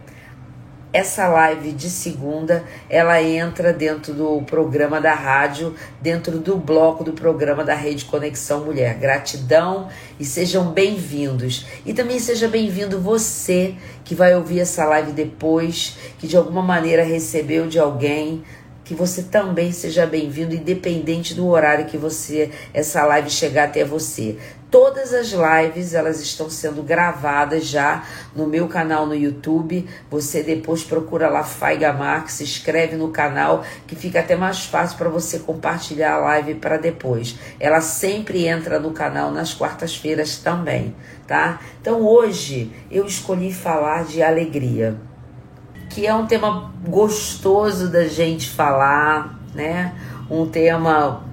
essa live de segunda ela entra dentro do programa da rádio, dentro do bloco do programa da Rede Conexão Mulher. Gratidão e sejam bem-vindos. E também seja bem-vindo você que vai ouvir essa live depois, que de alguma maneira recebeu de alguém que você também seja bem-vindo, independente do horário que você essa live chegar até você. Todas as lives elas estão sendo gravadas já no meu canal no YouTube. Você depois procura lá Faiga Marx, se inscreve no canal, que fica até mais fácil para você compartilhar a live para depois. Ela sempre entra no canal nas quartas-feiras também, tá? Então hoje eu escolhi falar de alegria que é um tema gostoso da gente falar, né? Um tema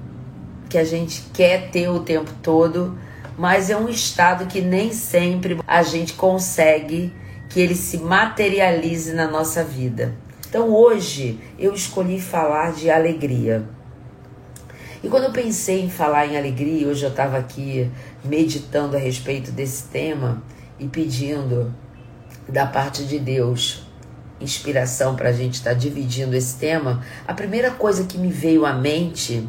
que a gente quer ter o tempo todo, mas é um estado que nem sempre a gente consegue que ele se materialize na nossa vida. Então hoje eu escolhi falar de alegria. E quando eu pensei em falar em alegria, hoje eu estava aqui meditando a respeito desse tema e pedindo da parte de Deus inspiração para a gente estar tá dividindo esse tema, a primeira coisa que me veio à mente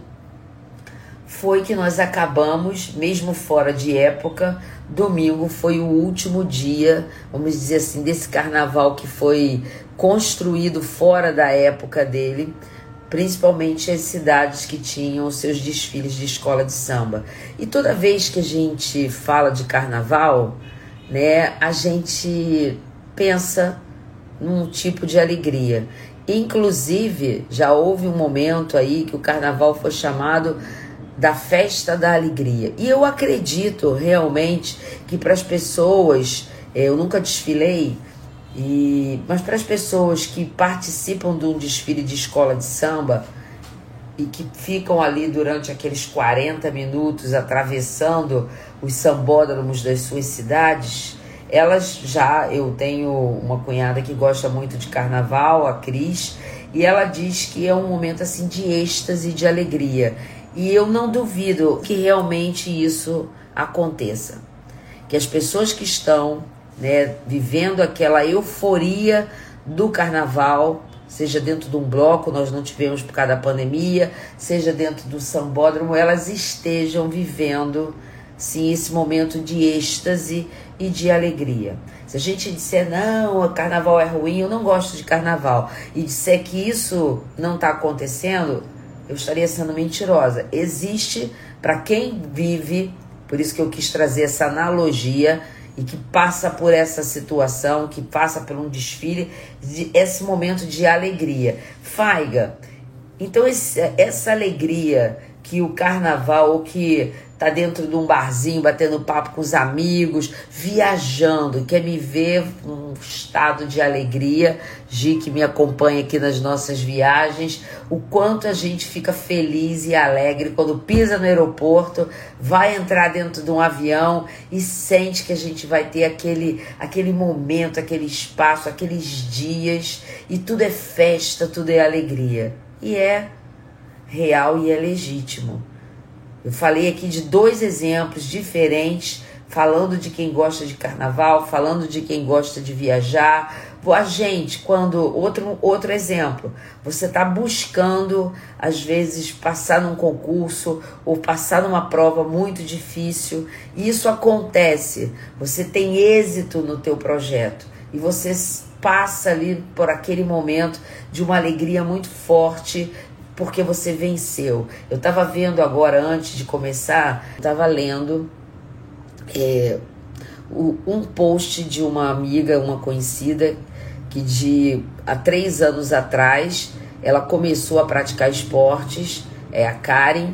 foi que nós acabamos, mesmo fora de época, domingo foi o último dia, vamos dizer assim, desse carnaval que foi construído fora da época dele. principalmente as cidades que tinham seus desfiles de escola de samba. E toda vez que a gente fala de carnaval, né, a gente pensa num tipo de alegria. Inclusive, já houve um momento aí que o carnaval foi chamado da festa da alegria. E eu acredito realmente que para as pessoas, eh, eu nunca desfilei, e, mas para as pessoas que participam de um desfile de escola de samba e que ficam ali durante aqueles 40 minutos atravessando os sambódromos das suas cidades, elas já, eu tenho uma cunhada que gosta muito de carnaval, a Cris, e ela diz que é um momento assim de êxtase, de alegria. E eu não duvido que realmente isso aconteça. Que as pessoas que estão né, vivendo aquela euforia do carnaval, seja dentro de um bloco, nós não tivemos por causa da pandemia, seja dentro do sambódromo, elas estejam vivendo sim esse momento de êxtase e de alegria. Se a gente disser não, o carnaval é ruim, eu não gosto de carnaval, e disser que isso não está acontecendo, eu estaria sendo mentirosa. Existe para quem vive, por isso que eu quis trazer essa analogia e que passa por essa situação, que passa por um desfile, de, esse momento de alegria. Faiga, então esse, essa alegria que o carnaval, ou que tá dentro de um barzinho, batendo papo com os amigos, viajando, quer me ver num estado de alegria, Gi que me acompanha aqui nas nossas viagens, o quanto a gente fica feliz e alegre quando pisa no aeroporto, vai entrar dentro de um avião e sente que a gente vai ter aquele, aquele momento, aquele espaço, aqueles dias, e tudo é festa, tudo é alegria. E é real e é legítimo. Eu falei aqui de dois exemplos diferentes, falando de quem gosta de carnaval, falando de quem gosta de viajar. A gente, quando. Outro, outro exemplo, você está buscando, às vezes, passar num concurso ou passar numa prova muito difícil, isso acontece. Você tem êxito no teu projeto e você passa ali por aquele momento de uma alegria muito forte, porque você venceu. Eu estava vendo agora, antes de começar, estava lendo é, um post de uma amiga, uma conhecida, que de há três anos atrás ela começou a praticar esportes, é a Karen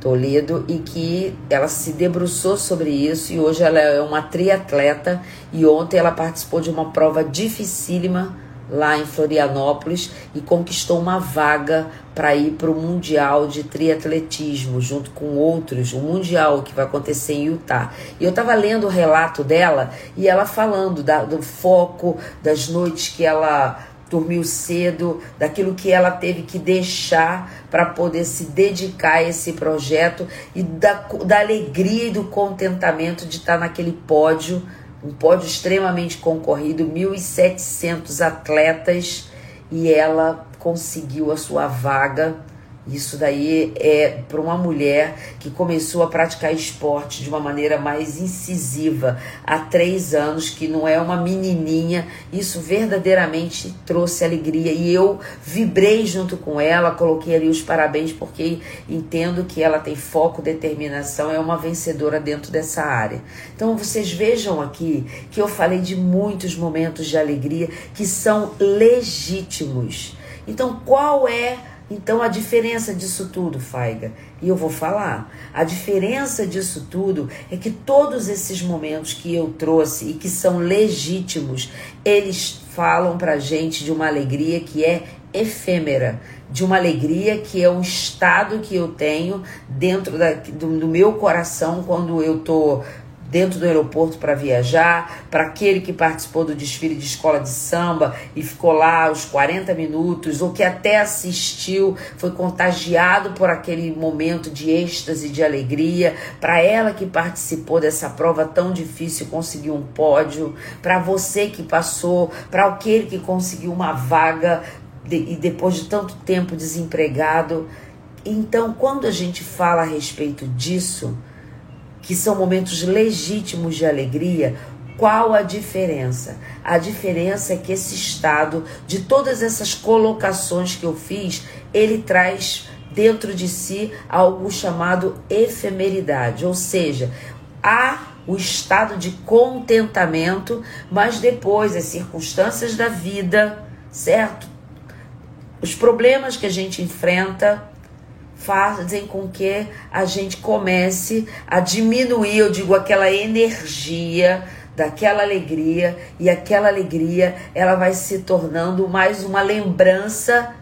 Toledo, e que ela se debruçou sobre isso e hoje ela é uma triatleta e ontem ela participou de uma prova dificílima lá em Florianópolis e conquistou uma vaga para ir para o Mundial de Triatletismo, junto com outros, o Mundial que vai acontecer em Utah. E eu estava lendo o relato dela e ela falando da, do foco, das noites que ela dormiu cedo, daquilo que ela teve que deixar para poder se dedicar a esse projeto e da, da alegria e do contentamento de estar naquele pódio um pódio extremamente concorrido, 1.700 atletas e ela conseguiu a sua vaga isso daí é para uma mulher que começou a praticar esporte de uma maneira mais incisiva há três anos, que não é uma menininha. Isso verdadeiramente trouxe alegria e eu vibrei junto com ela, coloquei ali os parabéns porque entendo que ela tem foco, determinação, é uma vencedora dentro dessa área. Então vocês vejam aqui que eu falei de muitos momentos de alegria que são legítimos. Então qual é então a diferença disso tudo, Faiga, e eu vou falar, a diferença disso tudo é que todos esses momentos que eu trouxe e que são legítimos, eles falam pra gente de uma alegria que é efêmera, de uma alegria que é um estado que eu tenho dentro da, do, do meu coração quando eu tô dentro do aeroporto para viajar, para aquele que participou do desfile de escola de samba e ficou lá os 40 minutos, ou que até assistiu, foi contagiado por aquele momento de êxtase, de alegria, para ela que participou dessa prova tão difícil conseguiu um pódio, para você que passou, para aquele que conseguiu uma vaga de, e depois de tanto tempo desempregado. Então, quando a gente fala a respeito disso, que são momentos legítimos de alegria, qual a diferença? A diferença é que esse estado, de todas essas colocações que eu fiz, ele traz dentro de si algo chamado efemeridade, ou seja, há o estado de contentamento, mas depois as circunstâncias da vida, certo? Os problemas que a gente enfrenta fazem com que a gente comece a diminuir, eu digo, aquela energia daquela alegria e aquela alegria ela vai se tornando mais uma lembrança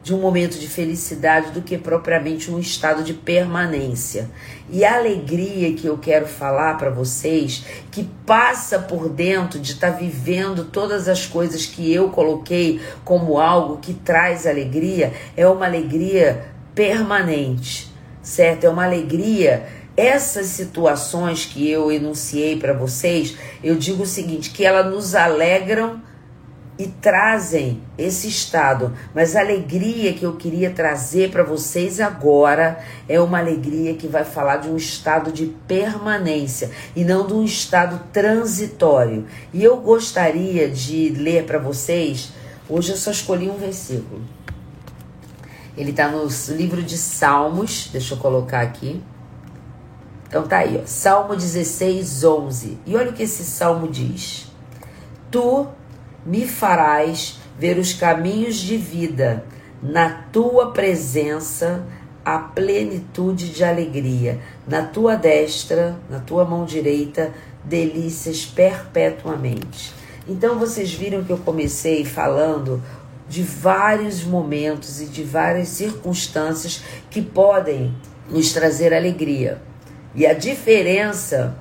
de um momento de felicidade do que propriamente um estado de permanência. E a alegria que eu quero falar para vocês, que passa por dentro de estar tá vivendo todas as coisas que eu coloquei como algo que traz alegria, é uma alegria permanente, certo? É uma alegria essas situações que eu enunciei para vocês, eu digo o seguinte, que elas nos alegram e trazem esse estado. Mas a alegria que eu queria trazer para vocês agora é uma alegria que vai falar de um estado de permanência e não de um estado transitório. E eu gostaria de ler para vocês, hoje eu só escolhi um versículo. Ele está no livro de Salmos, deixa eu colocar aqui. Então tá aí, ó, Salmo 16, 11. E olha o que esse salmo diz: Tu me farás ver os caminhos de vida, na tua presença a plenitude de alegria, na tua destra, na tua mão direita, delícias perpetuamente. Então vocês viram que eu comecei falando de vários momentos e de várias circunstâncias que podem nos trazer alegria. E a diferença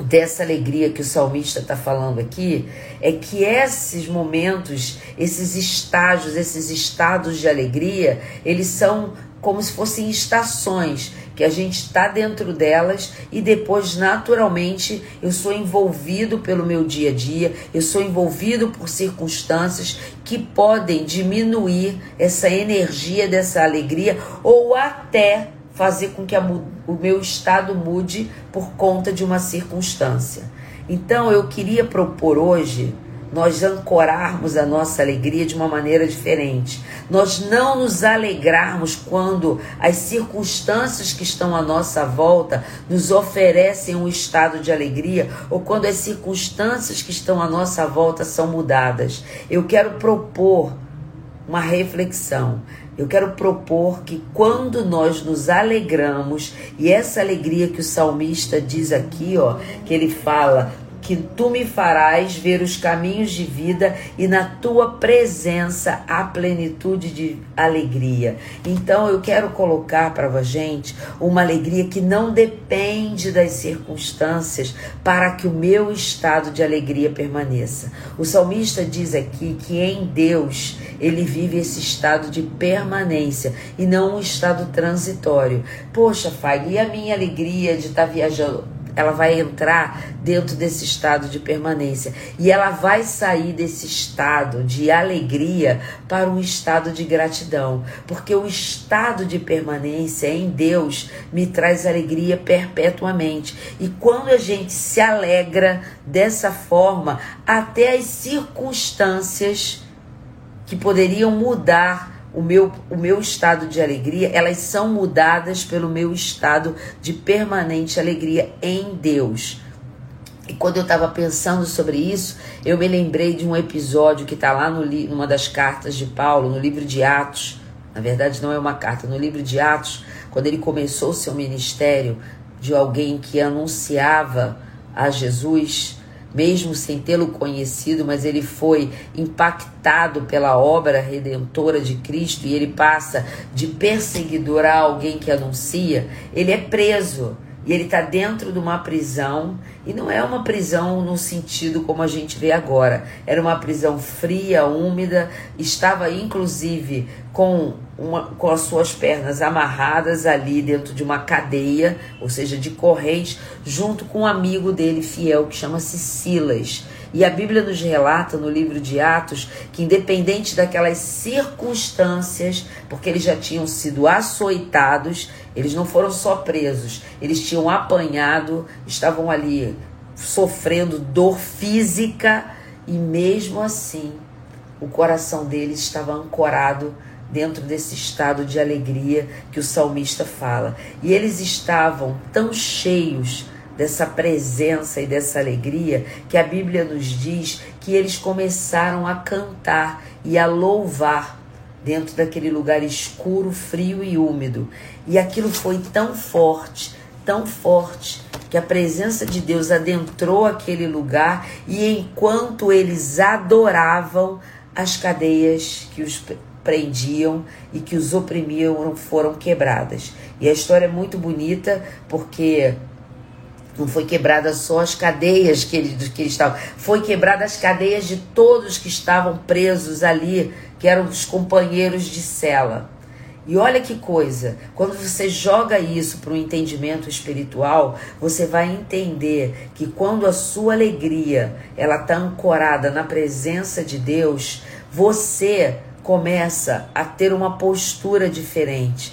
dessa alegria que o salmista está falando aqui é que esses momentos, esses estágios, esses estados de alegria, eles são como se fossem estações que a gente está dentro delas e depois naturalmente eu sou envolvido pelo meu dia a dia, eu sou envolvido por circunstâncias que podem diminuir essa energia dessa alegria ou até fazer com que a, o meu estado mude por conta de uma circunstância. Então eu queria propor hoje nós ancorarmos a nossa alegria de uma maneira diferente. Nós não nos alegrarmos quando as circunstâncias que estão à nossa volta nos oferecem um estado de alegria ou quando as circunstâncias que estão à nossa volta são mudadas. Eu quero propor uma reflexão. Eu quero propor que quando nós nos alegramos, e essa alegria que o salmista diz aqui, ó, que ele fala, que tu me farás ver os caminhos de vida e na tua presença a plenitude de alegria. Então eu quero colocar para a gente uma alegria que não depende das circunstâncias para que o meu estado de alegria permaneça. O salmista diz aqui que em Deus ele vive esse estado de permanência e não um estado transitório. Poxa, Fag, e a minha alegria de estar tá viajando? Ela vai entrar dentro desse estado de permanência e ela vai sair desse estado de alegria para um estado de gratidão, porque o estado de permanência em Deus me traz alegria perpetuamente. E quando a gente se alegra dessa forma, até as circunstâncias que poderiam mudar o meu, o meu estado de alegria, elas são mudadas pelo meu estado de permanente alegria em Deus. E quando eu estava pensando sobre isso, eu me lembrei de um episódio que está lá no, numa das cartas de Paulo, no livro de Atos. Na verdade, não é uma carta, no livro de Atos, quando ele começou o seu ministério, de alguém que anunciava a Jesus mesmo sem tê-lo conhecido, mas ele foi impactado pela obra redentora de Cristo e ele passa de perseguidor a alguém que anuncia, ele é preso. E ele está dentro de uma prisão, e não é uma prisão no sentido como a gente vê agora. Era uma prisão fria, úmida, estava inclusive com, uma, com as suas pernas amarradas ali dentro de uma cadeia, ou seja, de corrente, junto com um amigo dele fiel que chama-se Silas. E a Bíblia nos relata no livro de Atos que, independente daquelas circunstâncias, porque eles já tinham sido açoitados, eles não foram só presos, eles tinham apanhado, estavam ali sofrendo dor física e mesmo assim o coração deles estava ancorado dentro desse estado de alegria que o salmista fala. E eles estavam tão cheios dessa presença e dessa alegria que a Bíblia nos diz que eles começaram a cantar e a louvar dentro daquele lugar escuro, frio e úmido. E aquilo foi tão forte, tão forte, que a presença de Deus adentrou aquele lugar e enquanto eles adoravam, as cadeias que os prendiam e que os oprimiam foram quebradas. E a história é muito bonita porque não foi quebrada só as cadeias que eles, que eles estavam, foi quebrada as cadeias de todos que estavam presos ali, que eram os companheiros de cela. E olha que coisa, quando você joga isso para o entendimento espiritual, você vai entender que quando a sua alegria ela está ancorada na presença de Deus, você começa a ter uma postura diferente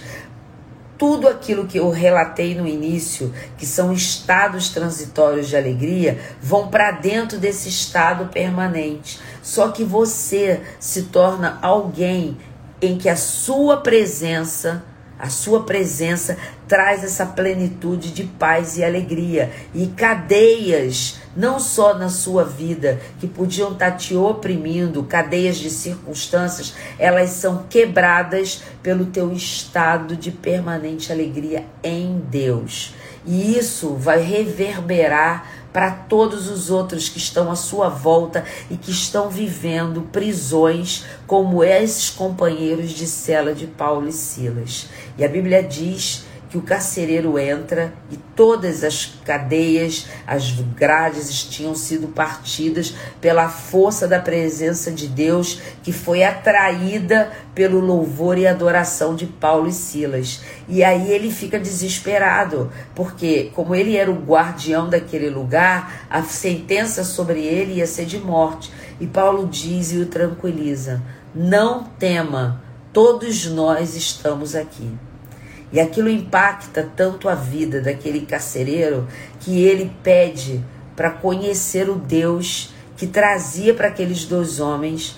tudo aquilo que eu relatei no início, que são estados transitórios de alegria, vão para dentro desse estado permanente. Só que você se torna alguém em que a sua presença a sua presença traz essa plenitude de paz e alegria. E cadeias, não só na sua vida, que podiam estar te oprimindo, cadeias de circunstâncias, elas são quebradas pelo teu estado de permanente alegria em Deus. E isso vai reverberar para todos os outros que estão à sua volta e que estão vivendo prisões como esses companheiros de cela de Paulo e Silas. E a Bíblia diz que o carcereiro entra e todas as cadeias, as grades tinham sido partidas pela força da presença de Deus que foi atraída pelo louvor e adoração de Paulo e Silas. E aí ele fica desesperado, porque como ele era o guardião daquele lugar, a sentença sobre ele ia ser de morte. E Paulo diz e o tranquiliza: "Não tema, todos nós estamos aqui." E aquilo impacta tanto a vida daquele carcereiro que ele pede para conhecer o Deus que trazia para aqueles dois homens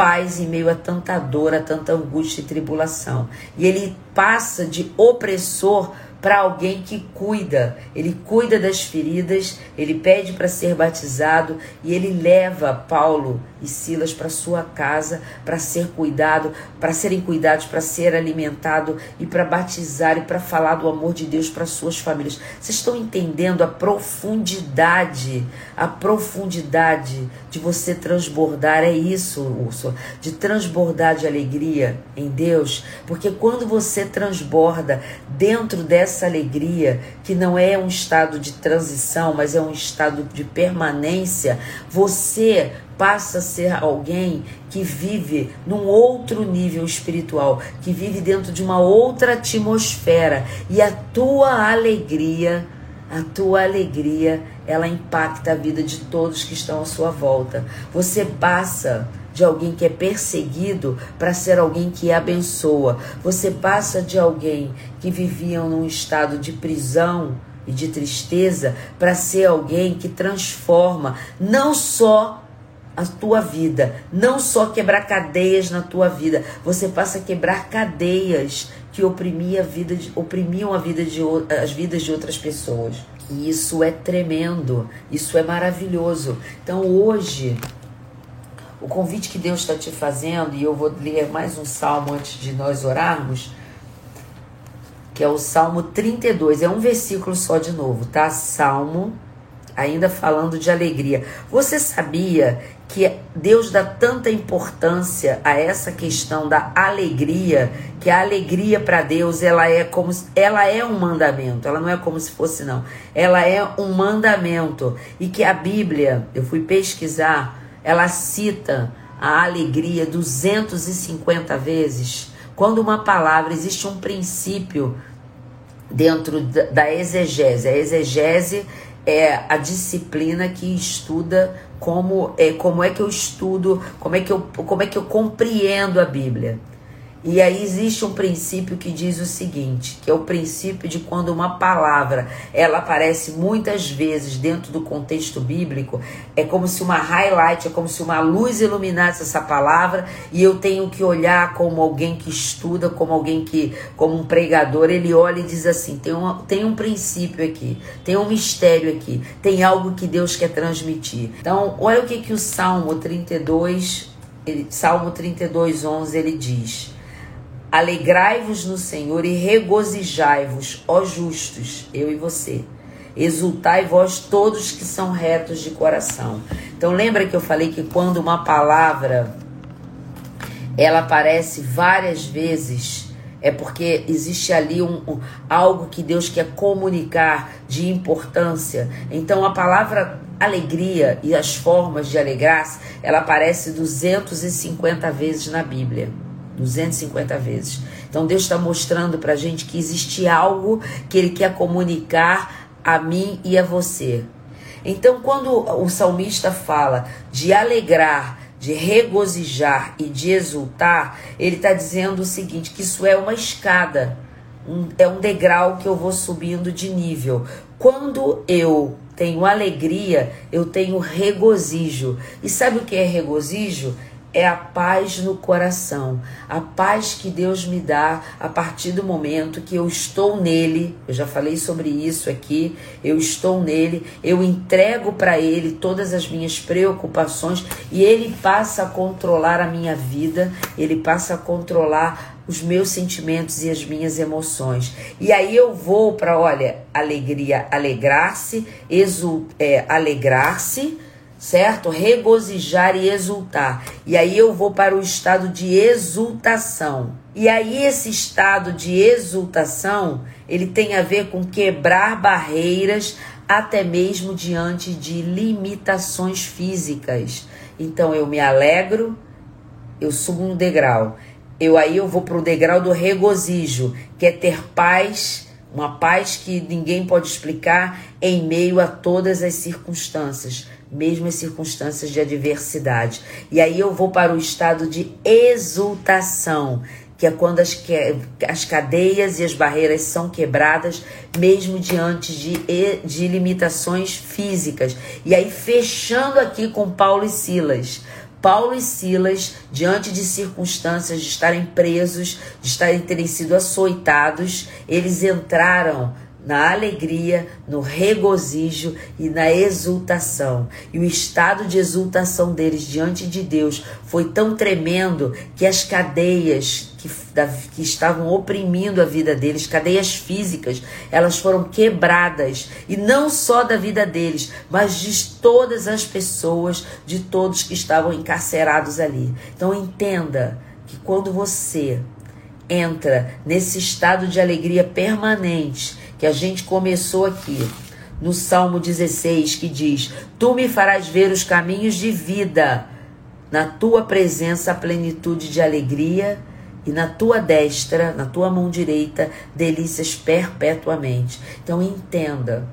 paz em meio a tanta dor, a tanta angústia e tribulação. E ele passa de opressor para alguém que cuida. Ele cuida das feridas, ele pede para ser batizado e ele leva Paulo e Silas para sua casa para ser cuidado, para serem cuidados, para ser alimentado e para batizar e para falar do amor de Deus para suas famílias. Vocês estão entendendo a profundidade, a profundidade de você transbordar é isso, Urso, de transbordar de alegria em Deus, porque quando você transborda dentro dessa alegria, que não é um estado de transição, mas é um estado de permanência, você passa a ser alguém que vive num outro nível espiritual, que vive dentro de uma outra atmosfera e a tua alegria, a tua alegria, ela impacta a vida de todos que estão à sua volta. Você passa de alguém que é perseguido para ser alguém que abençoa. Você passa de alguém que vivia num estado de prisão e de tristeza para ser alguém que transforma não só a tua vida, não só quebrar cadeias na tua vida, você passa a quebrar cadeias que oprimia a vida de, oprimiam a vida de, as vidas de outras pessoas. E isso é tremendo, isso é maravilhoso. Então hoje, o convite que Deus está te fazendo, e eu vou ler mais um salmo antes de nós orarmos, que é o Salmo 32, é um versículo só de novo, tá? Salmo ainda falando de alegria. Você sabia que Deus dá tanta importância a essa questão da alegria, que a alegria para Deus ela é como ela é um mandamento, ela não é como se fosse não. Ela é um mandamento e que a Bíblia, eu fui pesquisar, ela cita a alegria 250 vezes. Quando uma palavra existe um princípio dentro da exegese. A exegese é a disciplina que estuda como é, como é que eu estudo, como é que eu, como é que eu compreendo a Bíblia. E aí existe um princípio que diz o seguinte, que é o princípio de quando uma palavra ela aparece muitas vezes dentro do contexto bíblico, é como se uma highlight, é como se uma luz iluminasse essa palavra e eu tenho que olhar como alguém que estuda, como alguém que, como um pregador, ele olha e diz assim, tem um, tem um princípio aqui, tem um mistério aqui, tem algo que Deus quer transmitir. Então, olha o que que o Salmo 32, ele, Salmo 32, 11, ele diz... Alegrai-vos no Senhor e regozijai-vos, ó justos, eu e você. Exultai vós todos que são retos de coração. Então lembra que eu falei que quando uma palavra ela aparece várias vezes, é porque existe ali um, um, algo que Deus quer comunicar de importância. Então a palavra alegria e as formas de alegrar-se, ela aparece 250 vezes na Bíblia. 250 vezes. Então Deus está mostrando para a gente que existe algo que Ele quer comunicar a mim e a você. Então, quando o salmista fala de alegrar, de regozijar e de exultar, ele está dizendo o seguinte: que isso é uma escada, um, é um degrau que eu vou subindo de nível. Quando eu tenho alegria, eu tenho regozijo. E sabe o que é regozijo? É a paz no coração, a paz que Deus me dá a partir do momento que eu estou nele. Eu já falei sobre isso aqui. Eu estou nele, eu entrego para ele todas as minhas preocupações e ele passa a controlar a minha vida, ele passa a controlar os meus sentimentos e as minhas emoções. E aí eu vou para, olha, alegria, alegrar-se, é, alegrar-se certo? Regozijar e exultar. E aí eu vou para o estado de exultação. E aí esse estado de exultação, ele tem a ver com quebrar barreiras até mesmo diante de limitações físicas. Então eu me alegro, eu subo um degrau. Eu aí eu vou para o degrau do regozijo, que é ter paz, uma paz que ninguém pode explicar em meio a todas as circunstâncias mesmo em circunstâncias de adversidade. E aí eu vou para o estado de exultação, que é quando as, que, as cadeias e as barreiras são quebradas, mesmo diante de, de limitações físicas. E aí, fechando aqui com Paulo e Silas. Paulo e Silas, diante de circunstâncias de estarem presos, de estarem terem sido açoitados, eles entraram na alegria, no regozijo e na exultação. E o estado de exultação deles diante de Deus foi tão tremendo que as cadeias que, da, que estavam oprimindo a vida deles, cadeias físicas, elas foram quebradas. E não só da vida deles, mas de todas as pessoas, de todos que estavam encarcerados ali. Então entenda que quando você entra nesse estado de alegria permanente, que a gente começou aqui, no Salmo 16, que diz: Tu me farás ver os caminhos de vida, na tua presença a plenitude de alegria, e na tua destra, na tua mão direita, delícias perpetuamente. Então entenda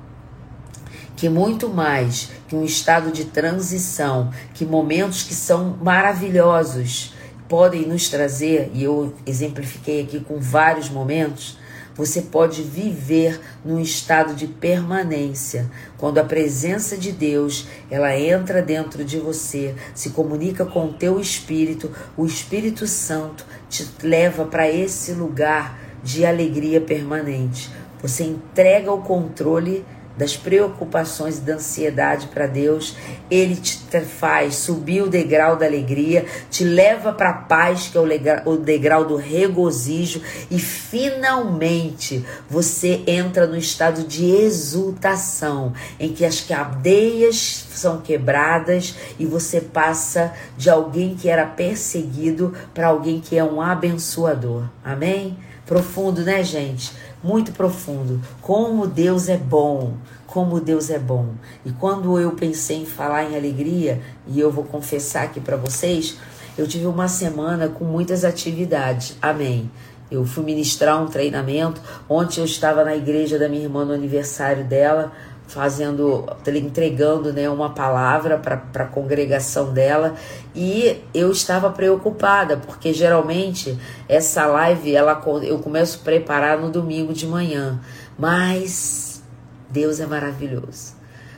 que muito mais que um estado de transição, que momentos que são maravilhosos podem nos trazer, e eu exemplifiquei aqui com vários momentos, você pode viver num estado de permanência, quando a presença de Deus, ela entra dentro de você, se comunica com o teu espírito, o Espírito Santo te leva para esse lugar de alegria permanente. Você entrega o controle das preocupações e da ansiedade para Deus, Ele te faz subir o degrau da alegria, te leva para a paz, que é o degrau do regozijo, e finalmente você entra no estado de exultação, em que as cadeias são quebradas e você passa de alguém que era perseguido para alguém que é um abençoador. Amém? Profundo, né, gente? Muito profundo. Como Deus é bom, como Deus é bom. E quando eu pensei em falar em alegria, e eu vou confessar aqui para vocês, eu tive uma semana com muitas atividades. Amém. Eu fui ministrar um treinamento. Ontem eu estava na igreja da minha irmã no aniversário dela. Fazendo, entregando né, uma palavra para a congregação dela e eu estava preocupada porque geralmente essa live ela eu começo a preparar no domingo de manhã, mas Deus é maravilhoso.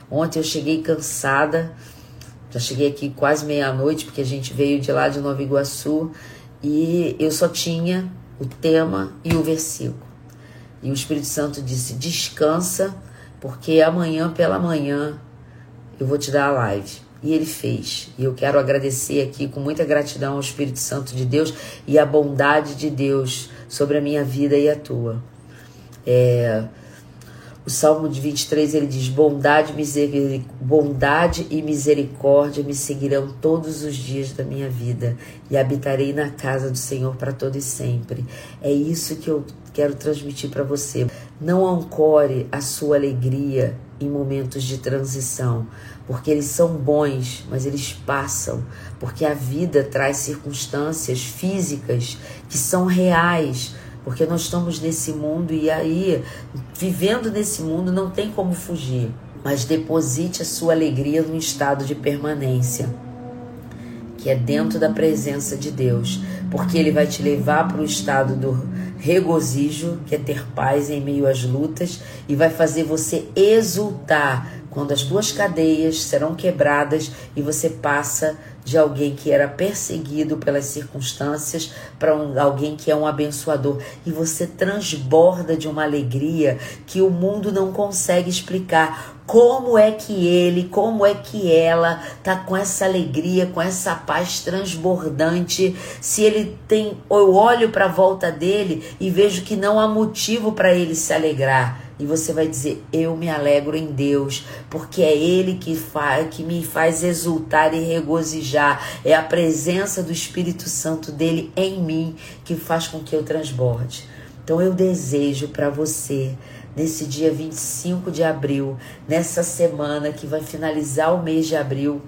Ontem eu cheguei cansada, já cheguei aqui quase meia-noite porque a gente veio de lá de Nova Iguaçu e eu só tinha o tema e o versículo. E o Espírito Santo disse: descansa, porque amanhã pela manhã eu vou te dar a live. E ele fez. E eu quero agradecer aqui com muita gratidão ao Espírito Santo de Deus e a bondade de Deus sobre a minha vida e a tua. É, o Salmo de 23 ele diz: bondade, bondade e misericórdia me seguirão todos os dias da minha vida e habitarei na casa do Senhor para todo e sempre. É isso que eu quero transmitir para você. Não ancore a sua alegria em momentos de transição, porque eles são bons, mas eles passam, porque a vida traz circunstâncias físicas que são reais porque nós estamos nesse mundo e aí, vivendo nesse mundo, não tem como fugir. Mas deposite a sua alegria num estado de permanência, que é dentro da presença de Deus, porque Ele vai te levar para o estado do regozijo, que é ter paz em meio às lutas, e vai fazer você exultar quando as duas cadeias serão quebradas e você passa de alguém que era perseguido pelas circunstâncias para um, alguém que é um abençoador e você transborda de uma alegria que o mundo não consegue explicar. Como é que ele, como é que ela tá com essa alegria, com essa paz transbordante? Se ele tem, eu olho para a volta dele e vejo que não há motivo para ele se alegrar e você vai dizer: Eu me alegro em Deus, porque é Ele que, faz, que me faz exultar e regozijar. É a presença do Espírito Santo dele em mim que faz com que eu transborde. Então eu desejo para você, nesse dia 25 de abril, nessa semana que vai finalizar o mês de abril,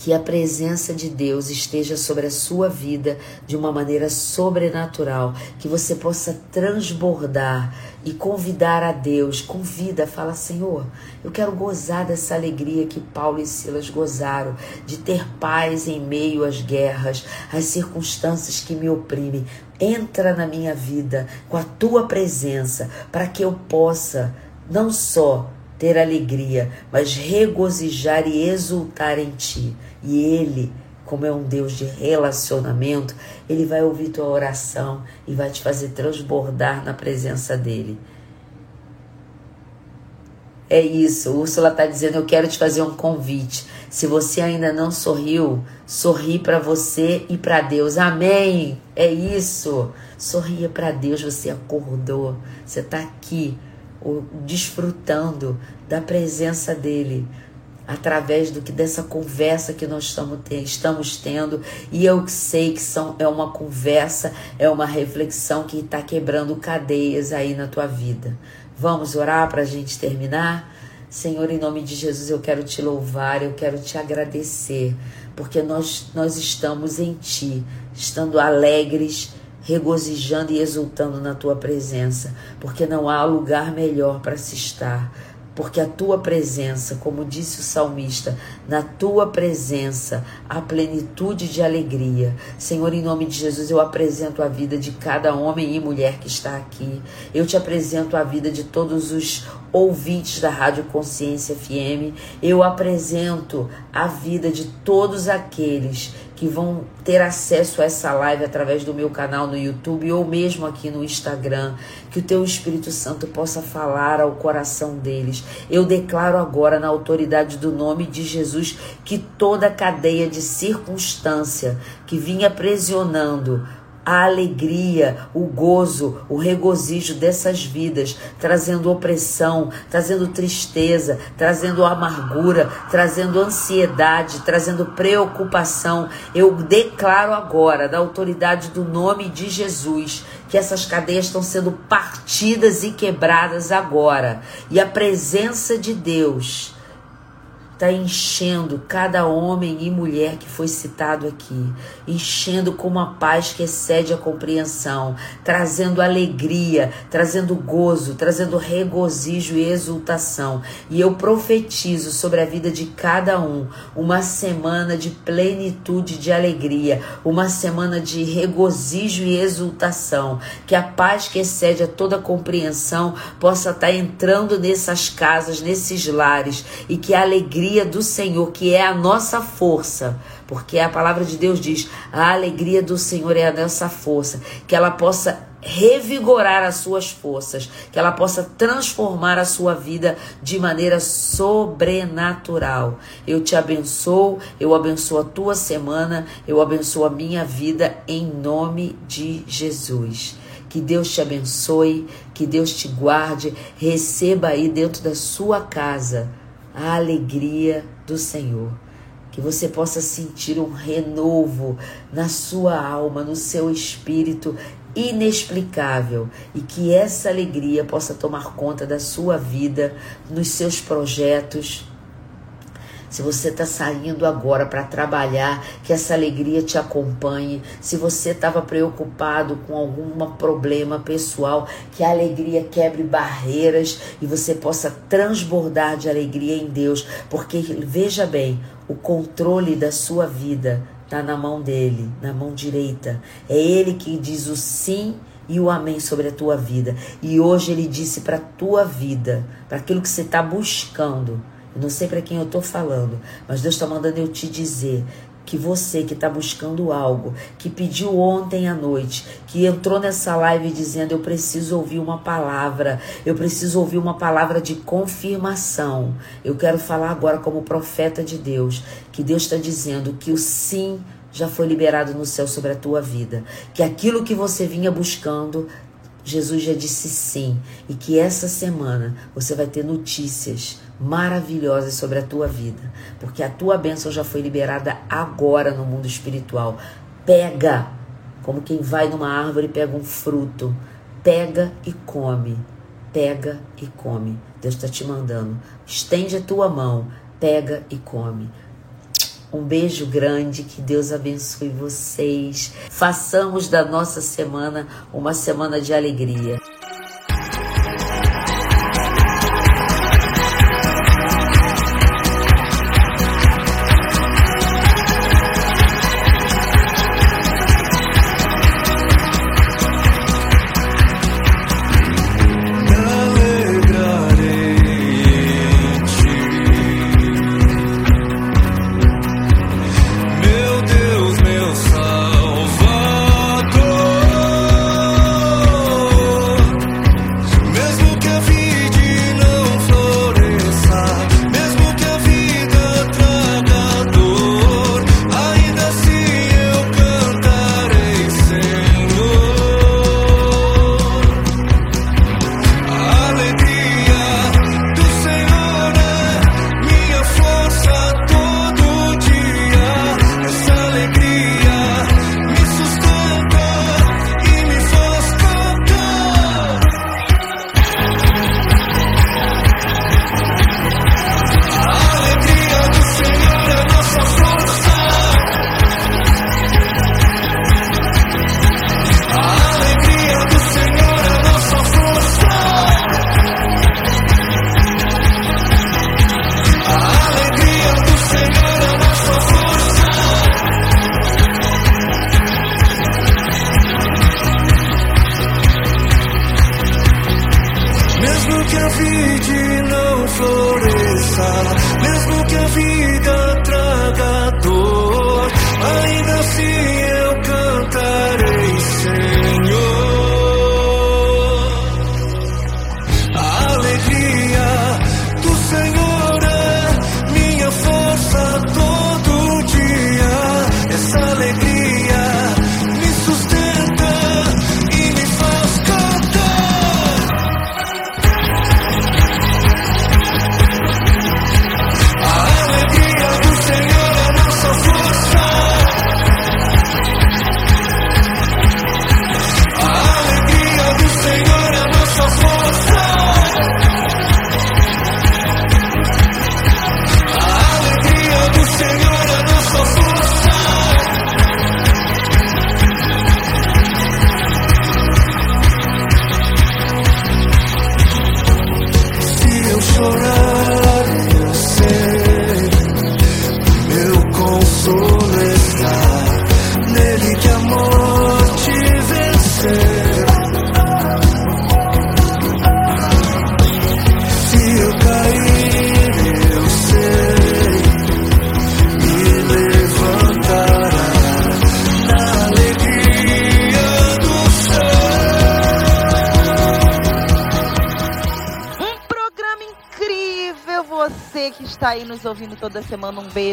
que a presença de Deus esteja sobre a sua vida de uma maneira sobrenatural, que você possa transbordar e convidar a Deus. Convida, fala, Senhor, eu quero gozar dessa alegria que Paulo e Silas gozaram, de ter paz em meio às guerras, às circunstâncias que me oprimem. Entra na minha vida com a tua presença, para que eu possa não só ter alegria, mas regozijar e exultar em ti. E Ele, como é um Deus de relacionamento, Ele vai ouvir tua oração e vai te fazer transbordar na presença dEle. É isso, Úrsula está dizendo: Eu quero te fazer um convite. Se você ainda não sorriu, sorri para você e para Deus. Amém. É isso. Sorria para Deus. Você acordou. Você está aqui desfrutando da presença dele através do que dessa conversa que nós estamos, estamos tendo e eu sei que são, é uma conversa, é uma reflexão que está quebrando cadeias aí na tua vida. Vamos orar para a gente terminar? Senhor, em nome de Jesus, eu quero te louvar, eu quero te agradecer, porque nós, nós estamos em Ti, estando alegres, regozijando e exultando na tua presença, porque não há lugar melhor para se estar. Porque a tua presença, como disse o salmista, na tua presença há plenitude de alegria. Senhor, em nome de Jesus, eu apresento a vida de cada homem e mulher que está aqui. Eu te apresento a vida de todos os ouvintes da Rádio Consciência FM. Eu apresento a vida de todos aqueles que vão ter acesso a essa live através do meu canal no YouTube ou mesmo aqui no Instagram, que o teu Espírito Santo possa falar ao coração deles. Eu declaro agora na autoridade do nome de Jesus que toda cadeia de circunstância que vinha aprisionando a alegria, o gozo, o regozijo dessas vidas, trazendo opressão, trazendo tristeza, trazendo amargura, trazendo ansiedade, trazendo preocupação. Eu declaro agora, da autoridade do nome de Jesus, que essas cadeias estão sendo partidas e quebradas agora, e a presença de Deus está enchendo cada homem e mulher que foi citado aqui, enchendo com uma paz que excede a compreensão, trazendo alegria, trazendo gozo, trazendo regozijo e exultação. E eu profetizo sobre a vida de cada um uma semana de plenitude de alegria, uma semana de regozijo e exultação, que a paz que excede a toda compreensão possa estar tá entrando nessas casas, nesses lares e que a alegria alegria do Senhor, que é a nossa força, porque a palavra de Deus diz: a alegria do Senhor é a nossa força, que ela possa revigorar as suas forças, que ela possa transformar a sua vida de maneira sobrenatural. Eu te abençoo, eu abençoo a tua semana, eu abençoo a minha vida em nome de Jesus. Que Deus te abençoe, que Deus te guarde, receba aí dentro da sua casa a alegria do Senhor. Que você possa sentir um renovo na sua alma, no seu espírito inexplicável e que essa alegria possa tomar conta da sua vida, nos seus projetos, se você está saindo agora para trabalhar, que essa alegria te acompanhe. Se você estava preocupado com algum problema pessoal, que a alegria quebre barreiras e você possa transbordar de alegria em Deus. Porque veja bem, o controle da sua vida está na mão dele, na mão direita. É ele que diz o sim e o amém sobre a tua vida. E hoje ele disse para a tua vida, para aquilo que você está buscando eu não sei para quem eu estou falando, mas Deus está mandando eu te dizer que você que está buscando algo, que pediu ontem à noite, que entrou nessa live dizendo: Eu preciso ouvir uma palavra, eu preciso ouvir uma palavra de confirmação. Eu quero falar agora, como profeta de Deus, que Deus está dizendo que o sim já foi liberado no céu sobre a tua vida, que aquilo que você vinha buscando Jesus já disse sim e que essa semana você vai ter notícias maravilhosas sobre a tua vida, porque a tua bênção já foi liberada agora no mundo espiritual. Pega, como quem vai numa árvore e pega um fruto, pega e come, pega e come. Deus está te mandando. Estende a tua mão, pega e come. Um beijo grande, que Deus abençoe vocês. Façamos da nossa semana uma semana de alegria.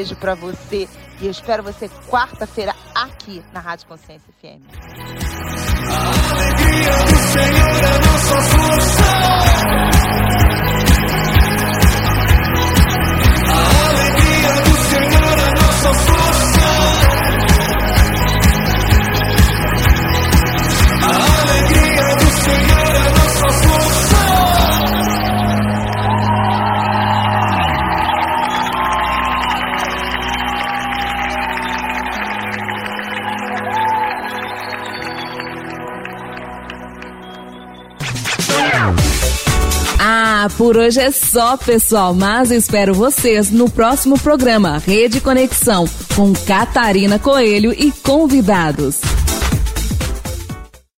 Beijo para você e eu espero você quarta-feira aqui na Rádio Consciência FM. Por hoje é só, pessoal, mas espero vocês no próximo programa Rede Conexão com Catarina Coelho e convidados.